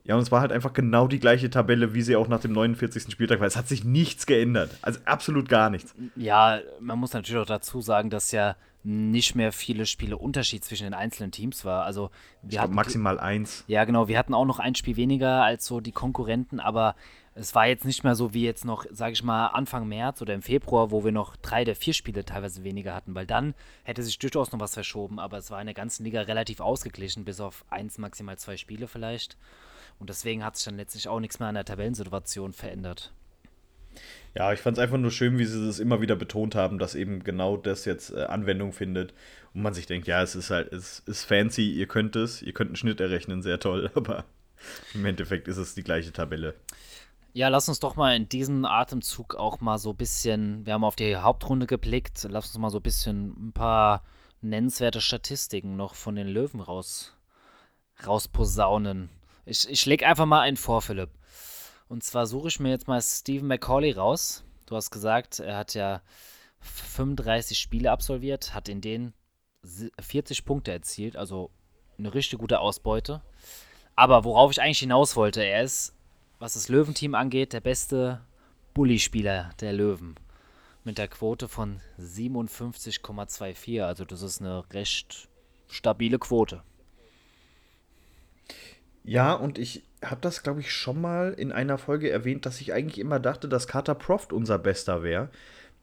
Ja, und es war halt einfach genau die gleiche Tabelle, wie sie auch nach dem 49. Spieltag war. Es hat sich nichts geändert. Also absolut gar nichts. Ja, man muss natürlich auch dazu sagen, dass ja nicht mehr viele Spiele Unterschied zwischen den einzelnen Teams war. Also wir hatten maximal eins. Ja, genau. Wir hatten auch noch ein Spiel weniger als so die Konkurrenten, aber es war jetzt nicht mehr so wie jetzt noch, sage ich mal, Anfang März oder im Februar, wo wir noch drei der vier Spiele teilweise weniger hatten, weil dann hätte sich durchaus noch was verschoben, aber es war in der ganzen Liga relativ ausgeglichen, bis auf eins, maximal zwei Spiele vielleicht. Und deswegen hat sich dann letztlich auch nichts mehr an der Tabellensituation verändert. Ja, ich fand es einfach nur schön, wie sie das immer wieder betont haben, dass eben genau das jetzt äh, Anwendung findet und man sich denkt, ja, es ist halt, es ist fancy, ihr könnt es, ihr könnt einen Schnitt errechnen, sehr toll, aber im Endeffekt ist es die gleiche Tabelle. Ja, lass uns doch mal in diesem Atemzug auch mal so ein bisschen, wir haben auf die Hauptrunde geblickt, lass uns mal so ein bisschen ein paar nennenswerte Statistiken noch von den Löwen raus, rausposaunen. Ich, ich leg einfach mal einen vor, Philipp. Und zwar suche ich mir jetzt mal Stephen McCauley raus. Du hast gesagt, er hat ja 35 Spiele absolviert, hat in denen 40 Punkte erzielt, also eine richtig gute Ausbeute. Aber worauf ich eigentlich hinaus wollte, er ist, was das Löwenteam angeht, der beste Bully-Spieler der Löwen. Mit der Quote von 57,24. Also das ist eine recht stabile Quote. Ja, und ich habe das, glaube ich, schon mal in einer Folge erwähnt, dass ich eigentlich immer dachte, dass Carter Proft unser Bester wäre.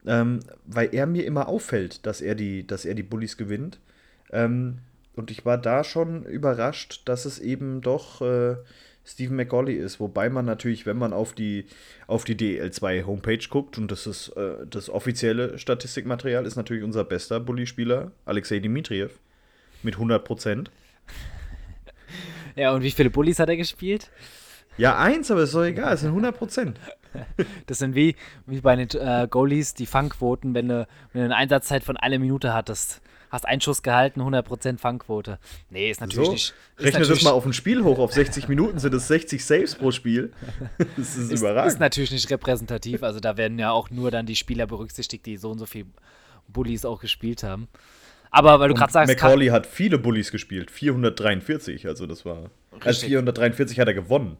Ähm, weil er mir immer auffällt, dass er die, dass er die Bullies gewinnt. Ähm, und ich war da schon überrascht, dass es eben doch äh, Stephen McCauley ist. Wobei man natürlich, wenn man auf die, auf die DL2 Homepage guckt, und das ist äh, das offizielle Statistikmaterial, ist natürlich unser bester Bully-Spieler, Alexei Dimitriev, mit 100 Prozent. Ja, und wie viele Bullies hat er gespielt? Ja, eins, aber ist doch egal, es sind 100 Prozent. Das sind wie, wie bei den äh, Goalies die Fangquoten, wenn du, wenn du eine Einsatzzeit von einer Minute hattest. Hast einen Schuss gehalten, 100% Fangquote. Nee, ist natürlich so, nicht. Ist rechne natürlich, das mal auf ein Spiel hoch, auf 60 Minuten sind es 60 Saves pro Spiel. Das ist, ist überragend. Ist natürlich nicht repräsentativ, also da werden ja auch nur dann die Spieler berücksichtigt, die so und so viel Bullies auch gespielt haben. Aber weil du gerade sagst. Macaulay hat viele Bullies gespielt, 443, also das war. Richtig. Also 443 hat er gewonnen.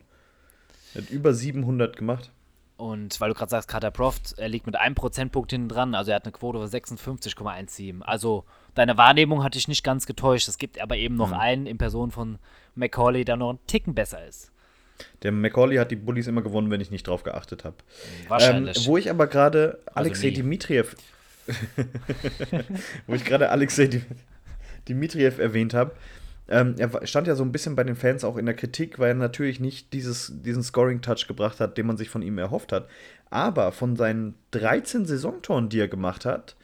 Er hat über 700 gemacht. Und weil du gerade sagst, Carter Proft, er liegt mit einem Prozentpunkt hinten dran, also er hat eine Quote von 56,17. Also deine Wahrnehmung hat dich nicht ganz getäuscht. Es gibt aber eben noch mhm. einen in Person von Macaulay, der noch einen Ticken besser ist. Der Macaulay hat die Bullies immer gewonnen, wenn ich nicht drauf geachtet habe. Wahrscheinlich. Ähm, wo ich aber gerade also Alexei nie. Dimitriev Wo ich gerade Alexei Dimitriev erwähnt habe. Ähm, er stand ja so ein bisschen bei den Fans auch in der Kritik, weil er natürlich nicht dieses, diesen Scoring-Touch gebracht hat, den man sich von ihm erhofft hat. Aber von seinen 13 Saisontoren, die er gemacht hat,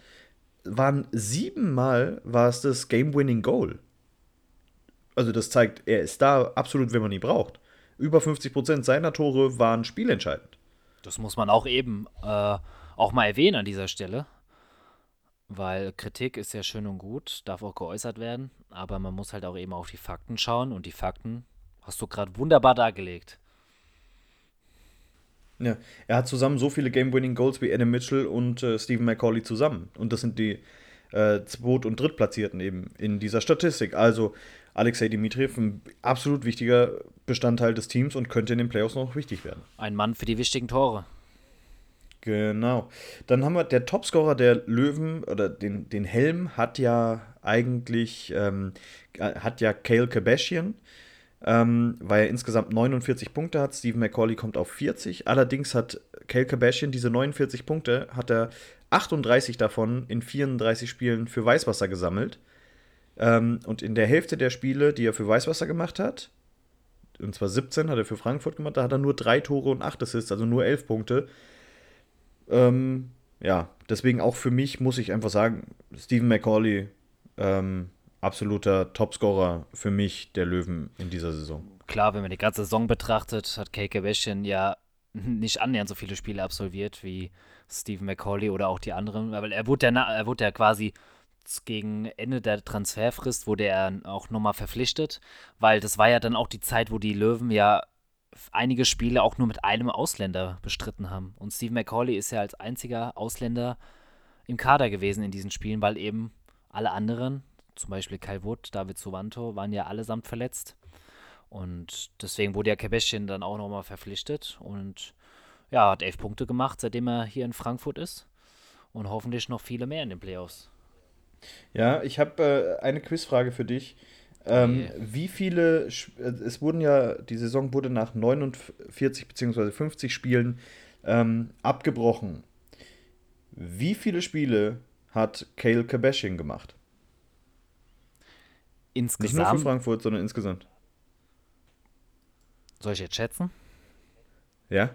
waren siebenmal war es das Game-Winning Goal. Also das zeigt, er ist da absolut, wenn man ihn braucht. Über 50% seiner Tore waren spielentscheidend. Das muss man auch eben äh, auch mal erwähnen an dieser Stelle. Weil Kritik ist ja schön und gut, darf auch geäußert werden, aber man muss halt auch eben auf die Fakten schauen und die Fakten hast du gerade wunderbar dargelegt. Ja, er hat zusammen so viele Game-Winning-Goals wie Adam Mitchell und äh, Stephen McCauley zusammen. Und das sind die äh, Zweit- und Drittplatzierten eben in dieser Statistik. Also Alexei Dimitriev, ein absolut wichtiger Bestandteil des Teams und könnte in den Playoffs noch wichtig werden. Ein Mann für die wichtigen Tore. Genau. Dann haben wir der Topscorer der Löwen oder den, den Helm hat ja eigentlich ähm, hat ja Kale Kardashian. ähm, weil er insgesamt 49 Punkte hat. Stephen McCauley kommt auf 40. Allerdings hat Kel Kardashian diese 49 Punkte, hat er 38 davon in 34 Spielen für Weißwasser gesammelt. Ähm, und in der Hälfte der Spiele, die er für Weißwasser gemacht hat, und zwar 17 hat er für Frankfurt gemacht, da hat er nur drei Tore und acht Assists, also nur 11 Punkte. Ähm, ja, deswegen auch für mich muss ich einfach sagen, Stephen McCauley, ähm, absoluter Topscorer für mich der Löwen in dieser Saison. Klar, wenn man die ganze Saison betrachtet, hat Keike Wäschchen ja nicht annähernd so viele Spiele absolviert wie Stephen McCauley oder auch die anderen. Weil er wurde ja, er wurde ja quasi gegen Ende der Transferfrist wurde er auch nochmal verpflichtet, weil das war ja dann auch die Zeit, wo die Löwen ja einige Spiele auch nur mit einem Ausländer bestritten haben. Und Steve McCauley ist ja als einziger Ausländer im Kader gewesen in diesen Spielen, weil eben alle anderen, zum Beispiel Kai Wood, David Suvanto, waren ja allesamt verletzt. Und deswegen wurde ja Kebeschin dann auch nochmal verpflichtet und ja, hat elf Punkte gemacht, seitdem er hier in Frankfurt ist. Und hoffentlich noch viele mehr in den Playoffs. Ja, ich habe äh, eine Quizfrage für dich. Ähm, okay. Wie viele, äh, es wurden ja, die Saison wurde nach 49 bzw. 50 Spielen ähm, abgebrochen. Wie viele Spiele hat Cale Kabashian gemacht? Insgesamt? Nicht nur für Frankfurt, sondern insgesamt. Soll ich jetzt schätzen? Ja.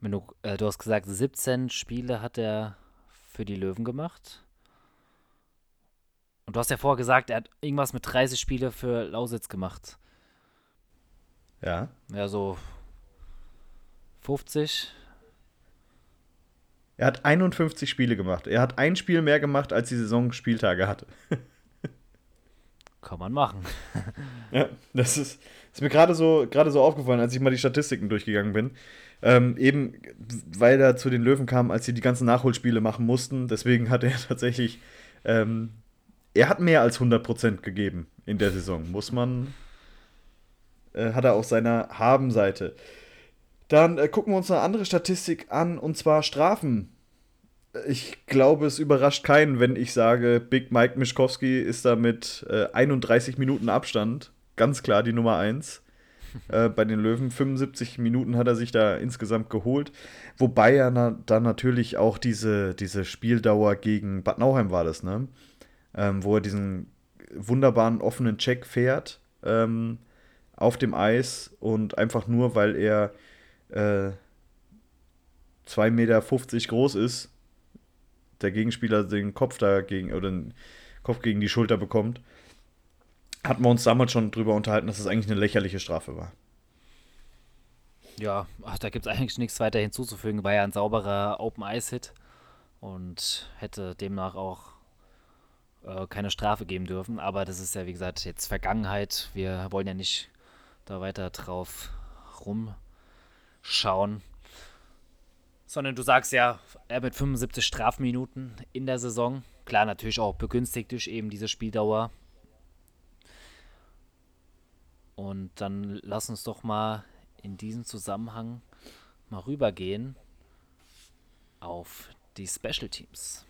Wenn du, äh, du hast gesagt, 17 Spiele hat er für die Löwen gemacht. Und du hast ja vorher gesagt, er hat irgendwas mit 30 Spiele für Lausitz gemacht. Ja. Ja, so 50. Er hat 51 Spiele gemacht. Er hat ein Spiel mehr gemacht, als die Saison Spieltage hatte. Kann man machen. ja, das ist, ist mir gerade so, so aufgefallen, als ich mal die Statistiken durchgegangen bin. Ähm, eben, weil er zu den Löwen kam, als sie die ganzen Nachholspiele machen mussten. Deswegen hat er tatsächlich ähm, er hat mehr als 100% gegeben in der Saison, muss man. Äh, hat er auf seiner Habenseite. Dann äh, gucken wir uns eine andere Statistik an, und zwar Strafen. Ich glaube, es überrascht keinen, wenn ich sage, Big Mike Mischkowski ist da mit äh, 31 Minuten Abstand ganz klar die Nummer 1 äh, bei den Löwen. 75 Minuten hat er sich da insgesamt geholt. Wobei er na, dann natürlich auch diese, diese Spieldauer gegen Bad Nauheim war das, ne? Ähm, wo er diesen wunderbaren offenen Check fährt ähm, auf dem Eis und einfach nur, weil er äh, 2,50 Meter groß ist, der Gegenspieler den Kopf dagegen oder den Kopf gegen die Schulter bekommt, hatten wir uns damals schon drüber unterhalten, dass es das eigentlich eine lächerliche Strafe war. Ja, ach, da gibt es eigentlich nichts weiter hinzuzufügen. War ja ein sauberer Open-Ice-Hit und hätte demnach auch äh, keine Strafe geben dürfen. Aber das ist ja, wie gesagt, jetzt Vergangenheit. Wir wollen ja nicht da weiter drauf rumschauen. Sondern du sagst ja, er mit 75 Strafminuten in der Saison. Klar, natürlich auch begünstigt durch eben diese Spieldauer. Und dann lass uns doch mal in diesem Zusammenhang mal rübergehen auf die Special Teams.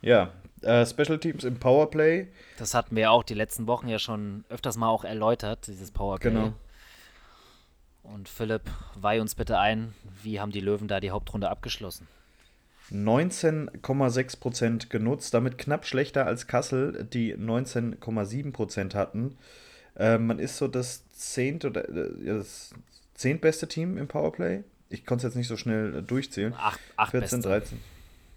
Ja, äh, Special Teams im Powerplay. Das hatten wir auch die letzten Wochen ja schon öfters mal auch erläutert, dieses Powerplay. Genau. Und Philipp, weih uns bitte ein, wie haben die Löwen da die Hauptrunde abgeschlossen? 19,6% genutzt, damit knapp schlechter als Kassel, die 19,7% hatten. Äh, man ist so das zehnt oder äh, das zehntbeste Team im Powerplay. Ich konnte es jetzt nicht so schnell durchzählen. Ach, acht 14, beste. 13.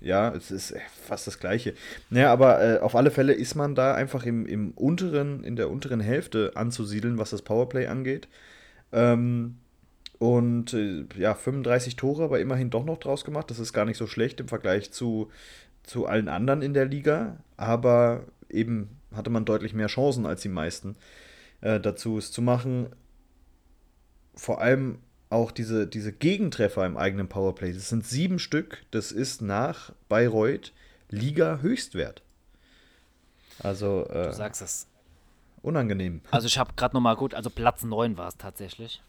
Ja, es ist fast das Gleiche. Naja, aber äh, auf alle Fälle ist man da einfach im, im unteren, in der unteren Hälfte anzusiedeln, was das Powerplay angeht. Ähm, und äh, ja, 35 Tore, aber immerhin doch noch draus gemacht. Das ist gar nicht so schlecht im Vergleich zu, zu allen anderen in der Liga. Aber eben hatte man deutlich mehr Chancen als die meisten äh, dazu, es zu machen. Vor allem auch diese, diese Gegentreffer im eigenen Powerplay. Das sind sieben Stück. Das ist nach Bayreuth Liga-Höchstwert. Also. Äh, du sagst es. Unangenehm. Also, ich habe gerade nochmal gut, also Platz 9 war es tatsächlich.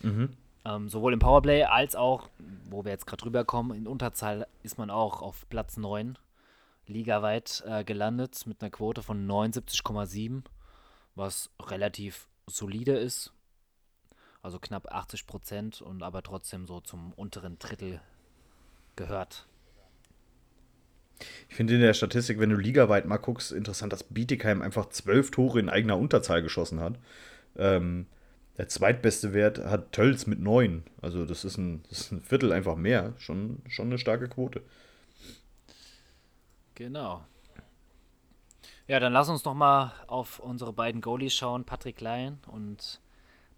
Mhm. Ähm, sowohl im Powerplay als auch, wo wir jetzt gerade rüberkommen, in Unterzahl ist man auch auf Platz 9 ligaweit äh, gelandet mit einer Quote von 79,7, was relativ solide ist. Also knapp 80 Prozent und aber trotzdem so zum unteren Drittel gehört. Ich finde in der Statistik, wenn du ligaweit mal guckst, interessant, dass Bietigheim einfach zwölf Tore in eigener Unterzahl geschossen hat. Ähm, der zweitbeste Wert hat Tölz mit neun. Also das ist, ein, das ist ein Viertel einfach mehr. Schon, schon eine starke Quote. Genau. Ja, dann lass uns noch mal auf unsere beiden Goalies schauen, Patrick Klein und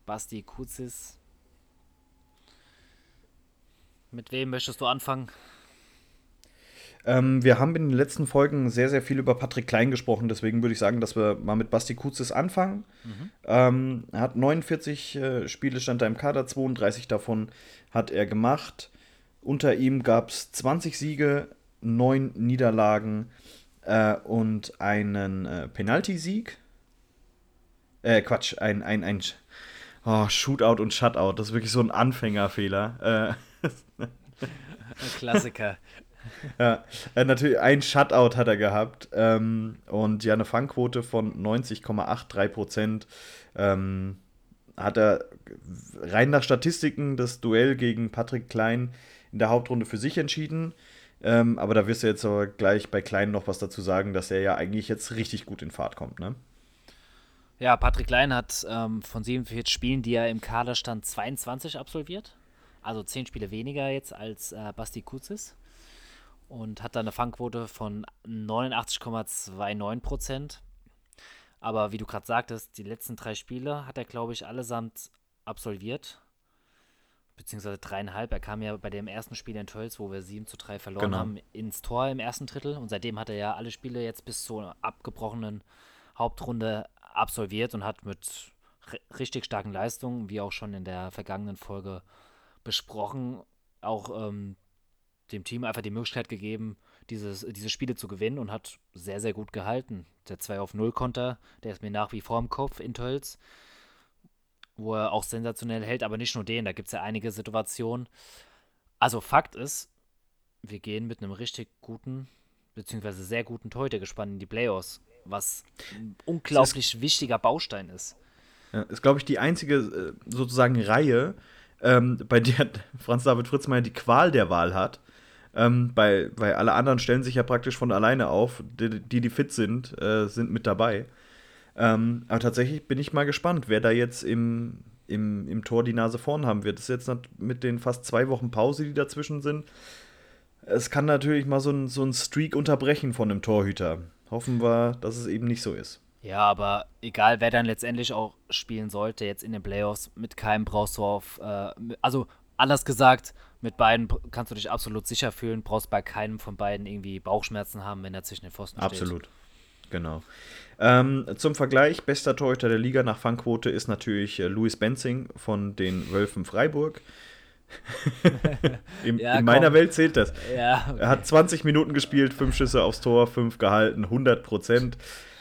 Basti Kuzis. Mit wem möchtest du anfangen? Ähm, wir haben in den letzten Folgen sehr, sehr viel über Patrick Klein gesprochen, deswegen würde ich sagen, dass wir mal mit Basti Kuzis anfangen. Mhm. Ähm, er hat 49 äh, Spiele, stand da im Kader, 32 davon hat er gemacht. Unter ihm gab es 20 Siege, 9 Niederlagen äh, und einen äh, Penalty-Sieg. Äh, Quatsch, ein, ein, ein oh, Shootout und Shutout. Das ist wirklich so ein Anfängerfehler. Äh, Klassiker. ja, äh, natürlich ein Shutout hat er gehabt ähm, und ja, eine Fangquote von 90,83 Prozent. Ähm, hat er rein nach Statistiken das Duell gegen Patrick Klein in der Hauptrunde für sich entschieden. Ähm, aber da wirst du jetzt aber gleich bei Klein noch was dazu sagen, dass er ja eigentlich jetzt richtig gut in Fahrt kommt, ne? Ja, Patrick Klein hat ähm, von 47 Spielen, die er im Kader stand, 22 absolviert. Also 10 Spiele weniger jetzt als äh, Basti Kuzis und hat dann eine Fangquote von 89,29 Prozent. Aber wie du gerade sagtest, die letzten drei Spiele hat er, glaube ich, allesamt absolviert. Beziehungsweise dreieinhalb. Er kam ja bei dem ersten Spiel in Tölz, wo wir 7 zu 3 verloren genau. haben, ins Tor im ersten Drittel. Und seitdem hat er ja alle Spiele jetzt bis zur abgebrochenen Hauptrunde absolviert und hat mit richtig starken Leistungen, wie auch schon in der vergangenen Folge besprochen, auch ähm, dem Team einfach die Möglichkeit gegeben, dieses, diese Spiele zu gewinnen und hat sehr, sehr gut gehalten. Der 2 auf 0 Konter, der ist mir nach wie vor im Kopf in Tölz, wo er auch sensationell hält, aber nicht nur den, da gibt es ja einige Situationen. Also Fakt ist, wir gehen mit einem richtig guten, beziehungsweise sehr guten Torhüter gespannt in die Playoffs, was ein unglaublich ist, wichtiger Baustein ist. Ja, ist, glaube ich, die einzige äh, sozusagen Reihe, ähm, bei der Franz David Fritzmeier die Qual der Wahl hat ähm, weil, weil alle anderen stellen sich ja praktisch von alleine auf. Die, die, die fit sind, äh, sind mit dabei. Ähm, aber tatsächlich bin ich mal gespannt, wer da jetzt im, im, im Tor die Nase vorn haben wird. Das ist jetzt mit den fast zwei Wochen Pause, die dazwischen sind. Es kann natürlich mal so ein, so ein Streak unterbrechen von einem Torhüter. Hoffen wir, dass es eben nicht so ist. Ja, aber egal, wer dann letztendlich auch spielen sollte, jetzt in den Playoffs, mit keinem brauchst du auf, äh, also anders gesagt, mit beiden kannst du dich absolut sicher fühlen, brauchst bei keinem von beiden irgendwie Bauchschmerzen haben, wenn er zwischen den Pfosten steht. Absolut. Genau. Ähm, zum Vergleich, bester Torhüter der Liga nach Fangquote ist natürlich äh, Louis Benzing von den Wölfen Freiburg. in, ja, in meiner Welt zählt das. Ja, okay. Er hat 20 Minuten gespielt, 5 Schüsse aufs Tor, 5 gehalten, 100 Prozent.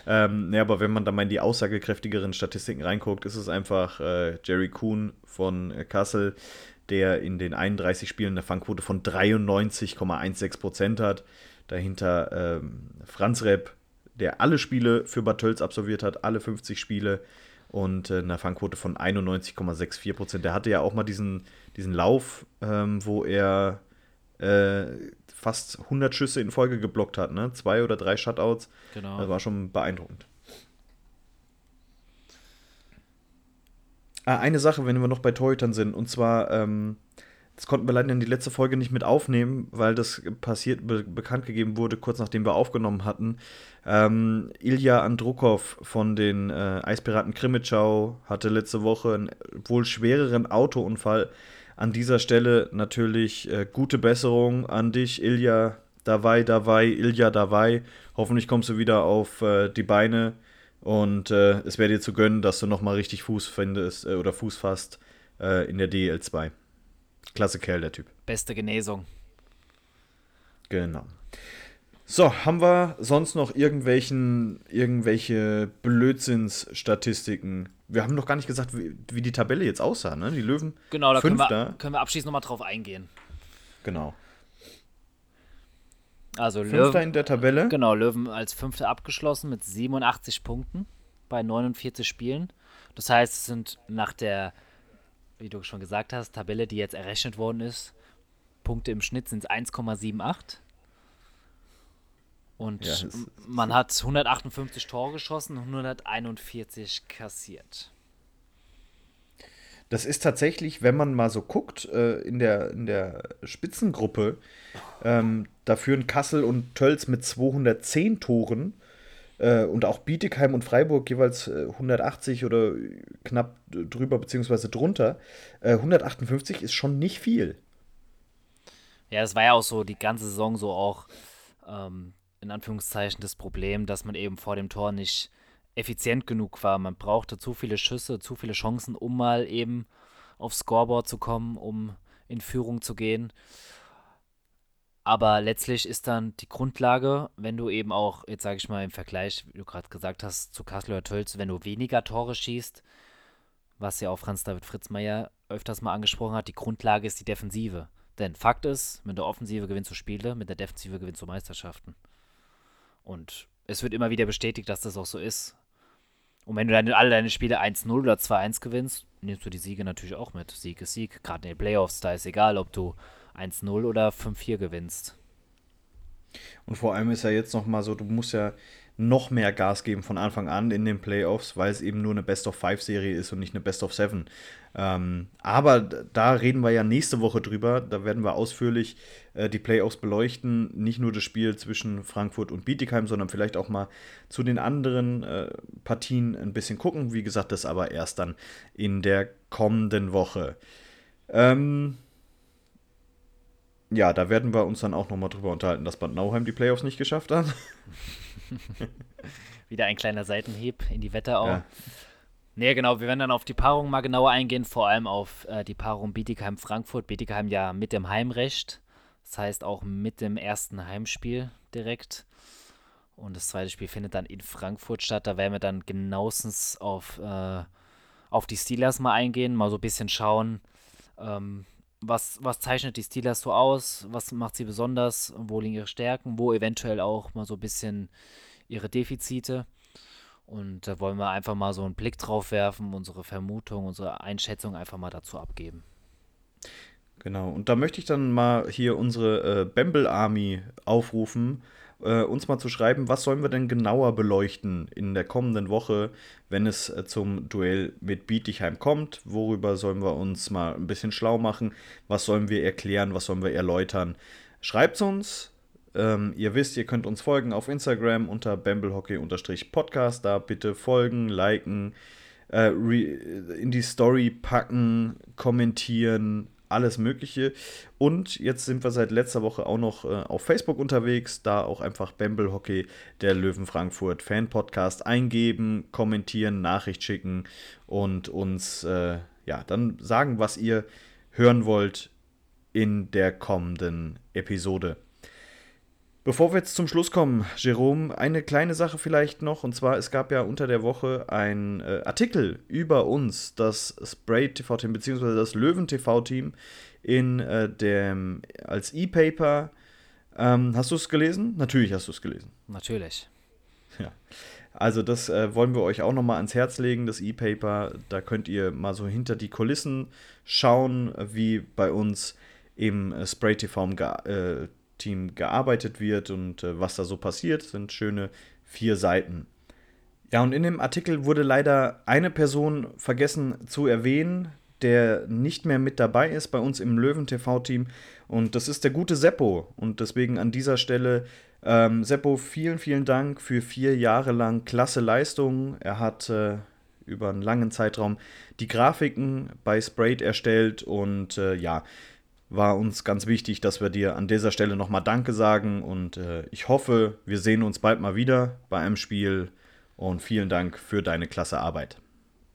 Ähm, ja, aber wenn man da mal in die aussagekräftigeren Statistiken reinguckt, ist es einfach äh, Jerry Kuhn von Kassel, der in den 31 Spielen eine Fangquote von 93,16% hat. Dahinter ähm, Franz Repp, der alle Spiele für Bad Tölz absolviert hat, alle 50 Spiele und äh, eine Fangquote von 91,64%. Der hatte ja auch mal diesen, diesen Lauf, ähm, wo er äh, fast 100 Schüsse in Folge geblockt hat, ne? Zwei oder drei Shutouts. Genau. Das war schon beeindruckend. Ah, eine Sache, wenn wir noch bei Torhütern sind, und zwar, ähm, das konnten wir leider in die letzte Folge nicht mit aufnehmen, weil das passiert, be bekannt gegeben wurde, kurz nachdem wir aufgenommen hatten. Ähm, Ilja Andrukov von den äh, Eispiraten Krimitschau hatte letzte Woche einen wohl schwereren Autounfall. An dieser Stelle natürlich äh, gute Besserung an dich, Ilja. Dabei, dabei, Ilja, dabei. Hoffentlich kommst du wieder auf äh, die Beine und äh, es wäre dir zu gönnen, dass du nochmal richtig Fuß findest äh, oder Fuß fasst äh, in der DL2. Klasse Kerl, der Typ. Beste Genesung. Genau. So, haben wir sonst noch irgendwelchen, irgendwelche Blödsinnsstatistiken? Wir haben noch gar nicht gesagt, wie, wie die Tabelle jetzt aussah, ne? Die Löwen. Genau, da können wir, können wir abschließend nochmal drauf eingehen. Genau. Also Fünfter Löwen, in der Tabelle. genau, Löwen als Fünfter abgeschlossen mit 87 Punkten bei 49 Spielen. Das heißt, es sind nach der, wie du schon gesagt hast, Tabelle, die jetzt errechnet worden ist, Punkte im Schnitt sind 1,78. Und Ja, es- man hat 158 Tore geschossen und 141 kassiert. Das ist tatsächlich, wenn man mal so guckt, äh, in, der, in der Spitzengruppe, ähm, da führen Kassel und Tölz mit 210 Toren und auch Bietigheim und Freiburg jeweils äh, 180 oder knapp drüber beziehungsweise drunter. Äh, 158 ist schon nicht viel. Ja, das war ja auch so die ganze Saison so auch ähm, in Anführungszeichen das Problem, dass man eben vor dem Tor nicht effizient genug war. Man brauchte zu viele Schüsse, zu viele Chancen, um mal eben aufs Scoreboard zu kommen, um in Führung zu gehen. Aber letztlich ist dann die Grundlage, wenn du eben auch, jetzt sage ich mal im Vergleich, wie du gerade gesagt hast, zu Kassel Tölz, wenn du weniger Tore schießt, was ja auch Franz-David Fritzmeier öfters mal angesprochen hat, die Grundlage ist die Defensive. Denn Fakt ist, mit der Offensive gewinnst du Spiele, mit der Defensive gewinnst du Meisterschaften. Und es wird immer wieder bestätigt, dass das auch so ist. Und wenn du deine, alle deine Spiele 1-0 oder 2-1 gewinnst, nimmst du die Siege natürlich auch mit. Sieg ist Sieg. Gerade in den Playoffs, da ist egal, ob du 1-0 oder 5-4 gewinnst. Und vor allem ist ja jetzt noch mal so, du musst ja noch mehr Gas geben von Anfang an in den Playoffs, weil es eben nur eine Best-of-Five-Serie ist und nicht eine Best-of-Seven. Ähm, aber da reden wir ja nächste Woche drüber. Da werden wir ausführlich äh, die Playoffs beleuchten. Nicht nur das Spiel zwischen Frankfurt und Bietigheim, sondern vielleicht auch mal zu den anderen äh, Partien ein bisschen gucken. Wie gesagt, das aber erst dann in der kommenden Woche. Ähm, ja, da werden wir uns dann auch nochmal drüber unterhalten, dass Bad Nauheim die Playoffs nicht geschafft hat. Wieder ein kleiner Seitenhieb in die Wetterau. Ja. Nee, genau, wir werden dann auf die Paarung mal genauer eingehen, vor allem auf äh, die Paarung Bietigheim-Frankfurt. Bietigheim ja mit dem Heimrecht, das heißt auch mit dem ersten Heimspiel direkt. Und das zweite Spiel findet dann in Frankfurt statt. Da werden wir dann genauestens auf, äh, auf die Steelers mal eingehen, mal so ein bisschen schauen, ähm, was, was zeichnet die Steelers so aus, was macht sie besonders, wo liegen ihre Stärken, wo eventuell auch mal so ein bisschen ihre Defizite. Und da wollen wir einfach mal so einen Blick drauf werfen, unsere Vermutung, unsere Einschätzung einfach mal dazu abgeben. Genau, und da möchte ich dann mal hier unsere äh, Bamble Army aufrufen, äh, uns mal zu schreiben, was sollen wir denn genauer beleuchten in der kommenden Woche, wenn es äh, zum Duell mit Bietigheim kommt. Worüber sollen wir uns mal ein bisschen schlau machen? Was sollen wir erklären? Was sollen wir erläutern? Schreibt's uns. Ähm, ihr wisst, ihr könnt uns folgen auf Instagram unter bamblehockey-podcast. Da bitte folgen, liken, äh, in die Story packen, kommentieren, alles Mögliche. Und jetzt sind wir seit letzter Woche auch noch äh, auf Facebook unterwegs. Da auch einfach Bamble Hockey, der Löwen Frankfurt Fan Podcast eingeben, kommentieren, Nachricht schicken und uns äh, ja dann sagen, was ihr hören wollt in der kommenden Episode. Bevor wir jetzt zum Schluss kommen, Jerome, eine kleine Sache vielleicht noch. Und zwar, es gab ja unter der Woche ein äh, Artikel über uns, das Spray TV-Team, beziehungsweise das Löwen TV-Team in äh, dem, als E-Paper. Ähm, hast du es gelesen? Natürlich hast du es gelesen. Natürlich. Ja. Also das äh, wollen wir euch auch nochmal ans Herz legen, das E-Paper. Da könnt ihr mal so hinter die Kulissen schauen, wie bei uns im äh, Spray TV äh, Team gearbeitet wird und äh, was da so passiert. Sind schöne vier Seiten. Ja, und in dem Artikel wurde leider eine Person vergessen zu erwähnen, der nicht mehr mit dabei ist bei uns im Löwen-TV-Team. Und das ist der gute Seppo. Und deswegen an dieser Stelle, ähm, Seppo, vielen, vielen Dank für vier Jahre lang klasse Leistung. Er hat äh, über einen langen Zeitraum die Grafiken bei Sprayed erstellt und äh, ja, war uns ganz wichtig, dass wir dir an dieser Stelle nochmal Danke sagen und äh, ich hoffe, wir sehen uns bald mal wieder bei einem Spiel und vielen Dank für deine klasse Arbeit.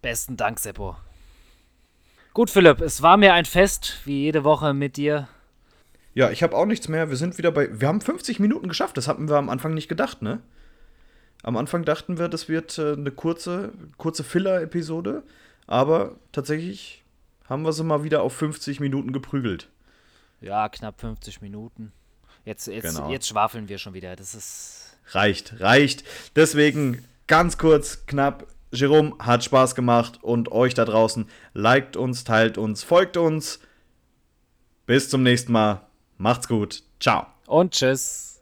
Besten Dank, Seppo. Gut, Philipp, es war mir ein Fest, wie jede Woche mit dir. Ja, ich habe auch nichts mehr. Wir sind wieder bei. Wir haben 50 Minuten geschafft. Das hatten wir am Anfang nicht gedacht, ne? Am Anfang dachten wir, das wird äh, eine kurze, kurze Filler-Episode. Aber tatsächlich haben wir sie mal wieder auf 50 Minuten geprügelt. Ja, knapp 50 Minuten. Jetzt, jetzt, Genau. jetzt schwafeln wir schon wieder. Das ist. Reicht, reicht. Deswegen ganz kurz, knapp. Jerome hat Spaß gemacht und euch da draußen liked uns, teilt uns, folgt uns. Bis zum nächsten Mal. Macht's gut. Ciao. Und tschüss.